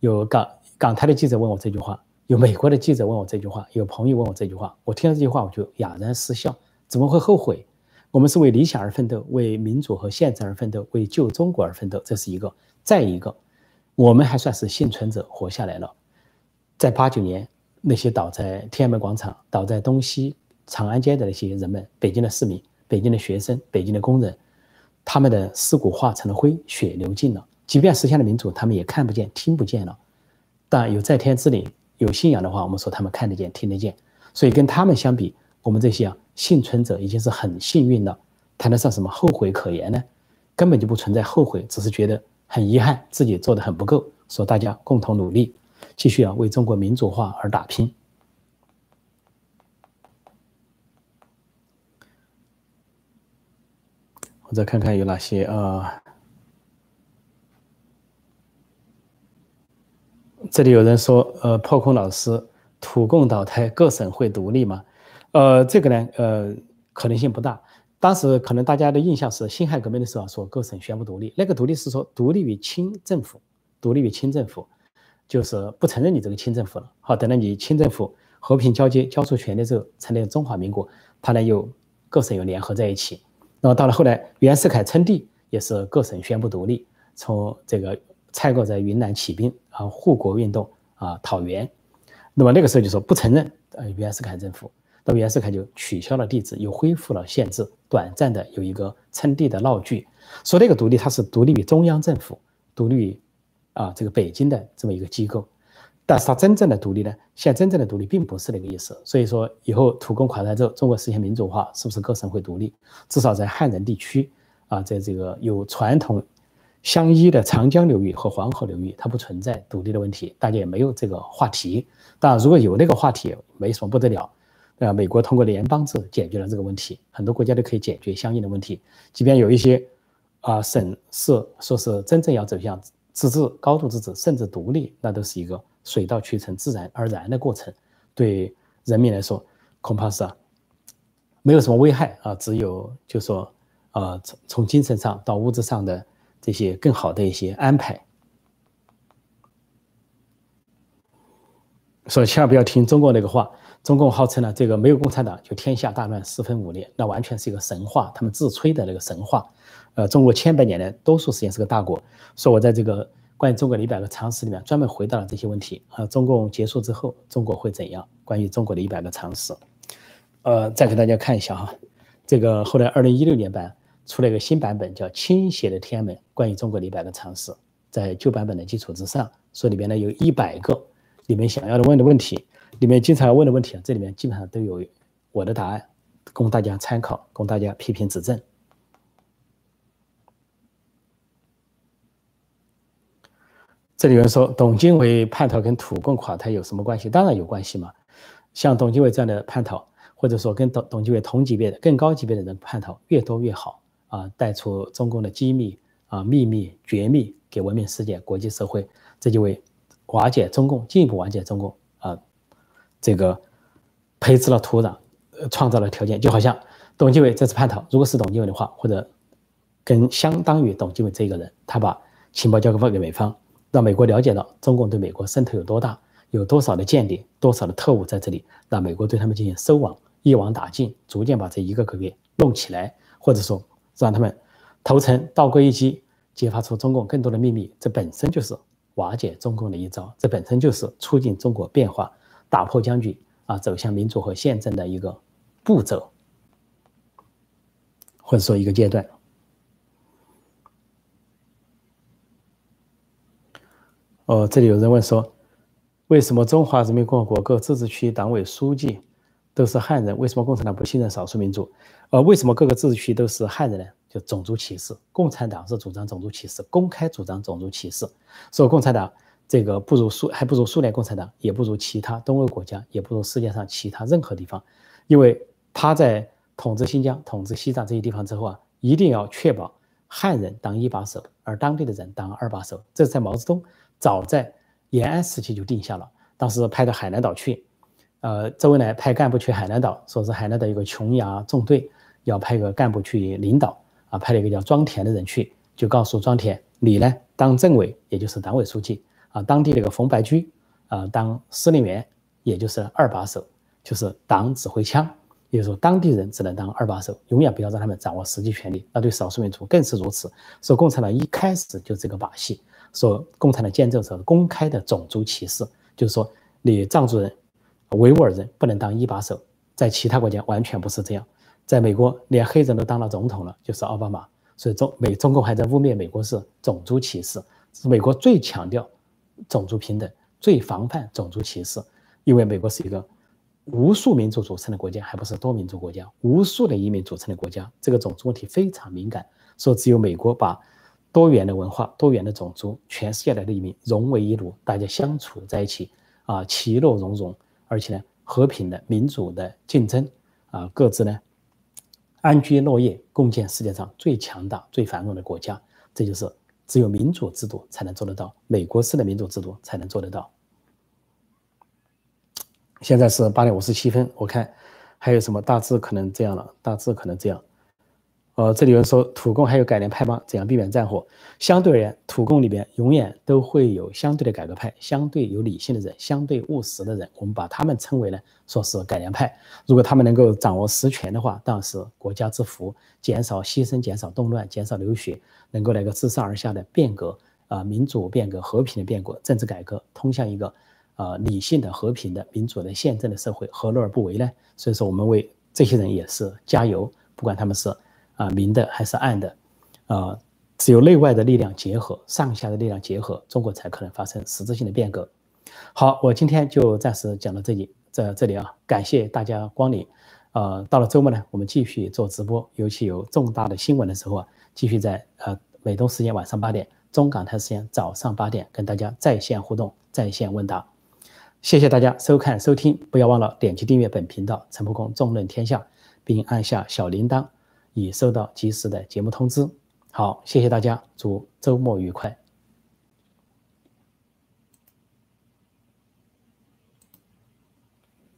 有港港台的记者问我这句话。有美国的记者问我这句话，有朋友问我这句话，我听到这句话我就哑然失笑。怎么会后悔？我们是为理想而奋斗，为民主和宪政而奋斗，为救中国而奋斗，这是一个。再一个，我们还算是幸存者，活下来了。在八九年，那些倒在天安门广场、倒在东西长安街的那些人们，北京的市民、北京的学生、北京的工人，他们的尸骨化成了灰，血流尽了。即便实现了民主，他们也看不见、听不见了。但有在天之灵。有信仰的话，我们说他们看得见、听得见，所以跟他们相比，我们这些啊幸存者已经是很幸运了，谈得上什么后悔可言呢？根本就不存在后悔，只是觉得很遗憾，自己做的很不够。说大家共同努力，继续啊为中国民主化而打拼。我再看看有哪些啊。这里有人说，呃，破空老师，土共倒台，各省会独立吗？呃，这个呢，呃，可能性不大。当时可能大家的印象是辛亥革命的时候说各省宣布独立，那个独立是说独立于清政府，独立于清政府，就是不承认你这个清政府了。好，等到你清政府和平交接，交出权力之后，成立中华民国，他呢又各省又联合在一起。那么到了后来，袁世凯称帝，也是各省宣布独立，从这个。蔡锷在云南起兵啊，护国运动啊，讨袁。那么那个时候就说不承认呃袁世凯政府，那么袁世凯就取消了帝制，又恢复了宪制，短暂的有一个称帝的闹剧。说那个独立，它是独立于中央政府，独立于啊这个北京的这么一个机构。但是它真正的独立呢，现在真正的独立并不是那个意思。所以说以后土共垮台之后，中国实现民主化，是不是各省会独立？至少在汉人地区啊，在这个有传统。相依的长江流域和黄河流域，它不存在独立的问题，大家也没有这个话题。当然，如果有那个话题，没什么不得了。呃，美国通过联邦制解决了这个问题，很多国家都可以解决相应的问题。即便有一些啊省市说是真正要走向自治、高度自治甚至独立，那都是一个水到渠成、自然而然的过程。对人民来说，恐怕是没有什么危害啊，只有就说呃从从精神上到物质上的这些更好的一些安排。所以千万不要听中国那个话。中共号称呢，这个没有共产党就天下大乱、四分五裂，那完全是一个神话，他们自吹的那个神话。呃，中国千百年来多数时间是个大国。说我在这个关于中国的一百个常识里面专门回答了这些问题。啊，中共结束之后，中国会怎样？关于中国的一百个常识。呃，再给大家看一下哈，这个后来二零一六年版出了一个新版本，叫《倾斜的天安门》，关于中国的一百个常识，在旧版本的基础之上，说里边呢有一百个你们想要的问的问题。里面经常问的问题啊，这里面基本上都有我的答案，供大家参考，供大家批评指正。这里有人说，董经纬叛逃跟土共垮台有什么关系？当然有关系嘛。像董经纬这样的叛逃，或者说跟董董经纬同级别的、更高级别的人叛逃，越多越好啊，带出中共的机密啊、秘密、绝密给文明世界、国际社会，这就为瓦解中共、进一步瓦解中共啊。这个培植了土壤，呃，创造了条件，就好像董继伟这次叛逃，如果是董继伟的话，或者跟相当于董继伟这个人，他把情报交给美方，让美国了解到中共对美国渗透有多大，有多少的间谍，多少的特务在这里，让美国对他们进行收网，一网打尽，逐渐把这一个个给弄起来，或者说让他们投诚倒归一击，揭发出中共更多的秘密，这本身就是瓦解中共的一招，这本身就是促进中国变化。打破僵局啊，走向民主和宪政的一个步骤，或者说一个阶段。哦，这里有人问说，为什么中华人民共和国各自治区党委书记都是汉人？为什么共产党不信任少数民族？呃，为什么各个自治区都是汉人呢？就种族歧视。共产党是主张种族歧视，公开主张种族歧视，说共产党。这个不如苏，还不如苏联共产党，也不如其他东欧国家，也不如世界上其他任何地方，因为他在统治新疆、统治西藏这些地方之后啊，一定要确保汉人当一把手，而当地的人当二把手。这是在毛泽东早在延安时期就定下了，当时派到海南岛去，呃，周恩来派干部去海南岛，说是海南岛有个琼崖纵队，要派个干部去领导，啊，派了一个叫庄田的人去，就告诉庄田，你呢当政委，也就是党委书记。啊，当地那个冯白驹啊，当司令员，也就是二把手，就是党指挥枪，也就是说，当地人只能当二把手，永远不要让他们掌握实际权力。那对少数民族更是如此。说共产党一开始就这个把戏，说共产党建政时候公开的种族歧视，就是说你藏族人、维吾尔人不能当一把手，在其他国家完全不是这样。在美国，连黑人都当了总统了，就是奥巴马。所以中美中共还在污蔑美国是种族歧视，是美国最强调。种族平等最防范种族歧视，因为美国是一个无数民族组成的国家，还不是多民族国家，无数的移民组成的国家，这个种族问题非常敏感。说只有美国把多元的文化、多元的种族、全世界来的移民融为一炉，大家相处在一起啊，其乐融融，而且呢和平的、民主的竞争啊，各自呢安居乐业，共建世界上最强大、最繁荣的国家。这就是。只有民主制度才能做得到，美国式的民主制度才能做得到。现在是八点五十七分，我看还有什么大致可能这样了，大致可能这样。呃，这里有人说土共还有改良派吗？怎样避免战火？相对而言，土共里边永远都会有相对的改革派，相对有理性的人，相对务实的人，我们把他们称为呢，说是改良派。如果他们能够掌握实权的话，当然是国家之福，减少牺牲，减少动乱，减少流血，能够来个自上而下的变革啊，民主变革、和平的变革、政治改革，通向一个啊理性的、和平的、民主的、宪政的社会，何乐而不为呢？所以说，我们为这些人也是加油，不管他们是。啊，明的还是暗的，啊，只有内外的力量结合，上下的力量结合，中国才可能发生实质性的变革。好，我今天就暂时讲到这里，在这里啊，感谢大家光临。呃，到了周末呢，我们继续做直播，尤其有重大的新闻的时候啊，继续在呃美东时间晚上八点，中港台时间早上八点跟大家在线互动、在线问答。谢谢大家收看收听，不要忘了点击订阅本频道陈蒲公纵论天下，并按下小铃铛，已收到及时的节目通知。好，谢谢大家，祝周末愉快。